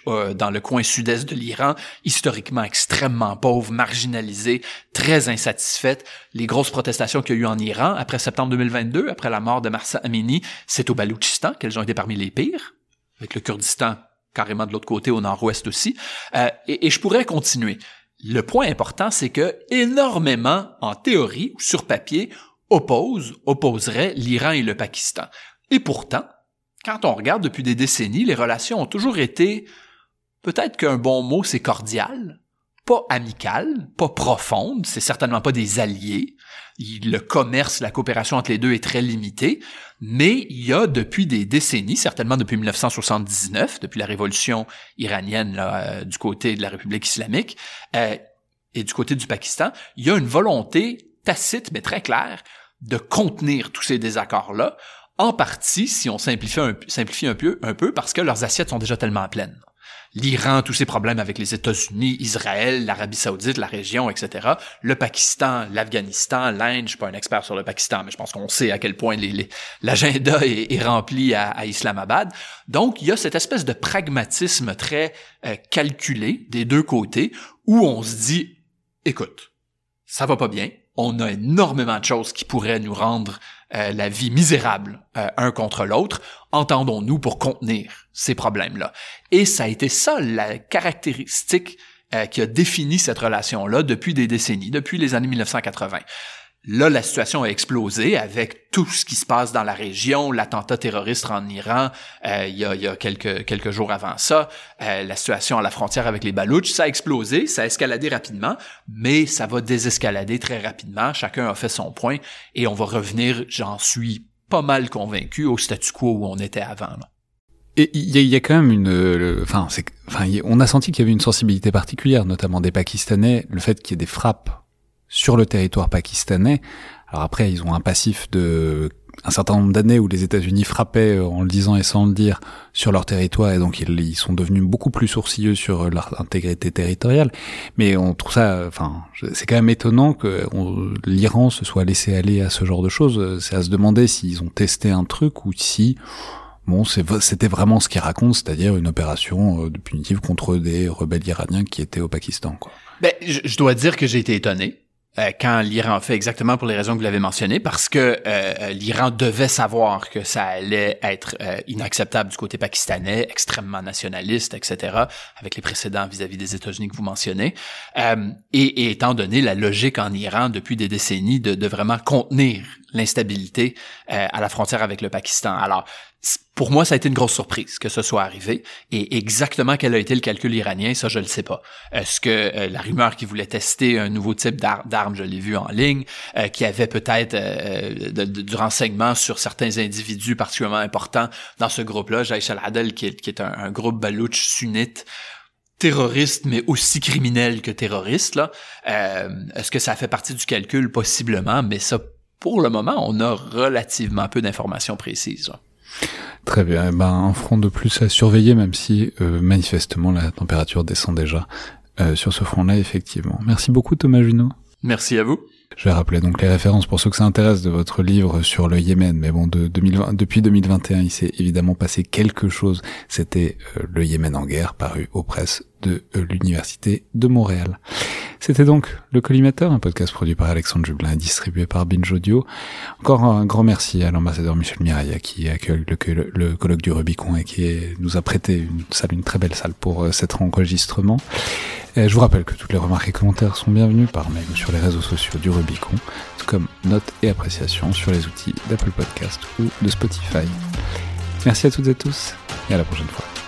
euh, dans le coin sud-est de l'Iran, historiquement extrêmement pauvre, marginalisée, très insatisfaite. Les grosses protestations qu'il y a eu en Iran après septembre 2022, après la mort de Marsa Amini, c'est au Baloutchistan qu'elles ont été parmi les pires, avec le Kurdistan carrément de l'autre côté au nord-ouest aussi. Euh, et, et, je pourrais continuer. Le point important, c'est que énormément, en théorie ou sur papier, opposent, opposeraient l'Iran et le Pakistan. Et pourtant, quand on regarde depuis des décennies, les relations ont toujours été, peut-être qu'un bon mot, c'est cordial, pas amical, pas profonde, c'est certainement pas des alliés, le commerce, la coopération entre les deux est très limitée, mais il y a depuis des décennies, certainement depuis 1979, depuis la révolution iranienne là, euh, du côté de la République islamique euh, et du côté du Pakistan, il y a une volonté tacite mais très claire de contenir tous ces désaccords-là, en partie, si on simplifie un, peu, un peu, parce que leurs assiettes sont déjà tellement pleines l'Iran, tous ses problèmes avec les États-Unis, Israël, l'Arabie saoudite, la région, etc. Le Pakistan, l'Afghanistan, l'Inde, je suis pas un expert sur le Pakistan, mais je pense qu'on sait à quel point l'agenda est, rempli à, Islamabad. Donc, il y a cette espèce de pragmatisme très euh, calculé des deux côtés où on se dit, écoute, ça va pas bien, on a énormément de choses qui pourraient nous rendre euh, la vie misérable euh, un contre l'autre, entendons-nous pour contenir ces problèmes-là. Et ça a été ça la caractéristique euh, qui a défini cette relation-là depuis des décennies, depuis les années 1980. Là, la situation a explosé avec tout ce qui se passe dans la région, l'attentat terroriste en Iran, euh, il, y a, il, y a, quelques, quelques jours avant ça, euh, la situation à la frontière avec les Balouches, ça a explosé, ça a escaladé rapidement, mais ça va désescalader très rapidement. Chacun a fait son point et on va revenir, j'en suis pas mal convaincu, au statu quo où on était avant. Et il y, a quand même une, enfin, on a senti qu'il y avait une sensibilité particulière, notamment des Pakistanais, le fait qu'il y ait des frappes sur le territoire pakistanais. Alors après, ils ont un passif de un certain nombre d'années où les États-Unis frappaient euh, en le disant et sans le dire sur leur territoire et donc ils, sont devenus beaucoup plus sourcilleux sur leur intégrité territoriale. Mais on trouve ça, enfin, c'est quand même étonnant que l'Iran se soit laissé aller à ce genre de choses. C'est à se demander s'ils ont testé un truc ou si Bon, c'était vraiment ce qu'ils racontent, c'est-à-dire une opération euh, punitive contre des rebelles iraniens qui étaient au Pakistan. Quoi. Ben, je, dois dire que j'ai été étonné. Euh, quand l'Iran fait exactement pour les raisons que vous l'avez mentionnées, parce que euh, l'Iran devait savoir que ça allait être euh, inacceptable du côté pakistanais, extrêmement nationaliste, etc., avec les précédents vis-à-vis des États-Unis que vous mentionnez, et, et, étant donné la logique en Iran depuis des décennies de, de vraiment contenir l'instabilité à la frontière avec le Pakistan. Alors, pour moi, ça a été une grosse surprise que ce soit arrivé. Et exactement quel a été le calcul iranien, ça, je ne le sais pas. Est-ce que euh, la rumeur qui voulait tester un nouveau type d'arme, je l'ai vu en ligne, euh, qui avait peut-être euh, du renseignement sur certains individus particulièrement importants dans ce groupe-là, Jaish al-Adel, qui est, un, groupe balouch sunnite, terroriste, mais aussi criminel que terroriste. Là. Est-ce que ça fait partie du calcul? Possiblement, mais ça, pour le moment, on a relativement peu d'informations précises. Très bien. Eh ben, un front de plus à surveiller, même si euh, manifestement la température descend déjà euh, sur ce front-là, effectivement. Merci beaucoup, Thomas Junot. Merci à vous. Je vais rappeler donc les références pour ceux que ça intéresse de votre livre sur le Yémen. Mais bon, de 2020, depuis 2021, il s'est évidemment passé quelque chose. C'était euh, le Yémen en guerre, paru aux presses de euh, l'Université de Montréal. C'était donc Le Collimateur, un podcast produit par Alexandre Jublin et distribué par Binge Audio. Encore un grand merci à l'ambassadeur Michel Mirailla qui accueille le, le, colloque du Rubicon et qui nous a prêté une salle, une très belle salle pour euh, cet enregistrement. Et je vous rappelle que toutes les remarques et commentaires sont bienvenus par mail sur les réseaux sociaux du Rubicon, tout comme notes et appréciations sur les outils d'Apple Podcast ou de Spotify. Merci à toutes et tous et à la prochaine fois.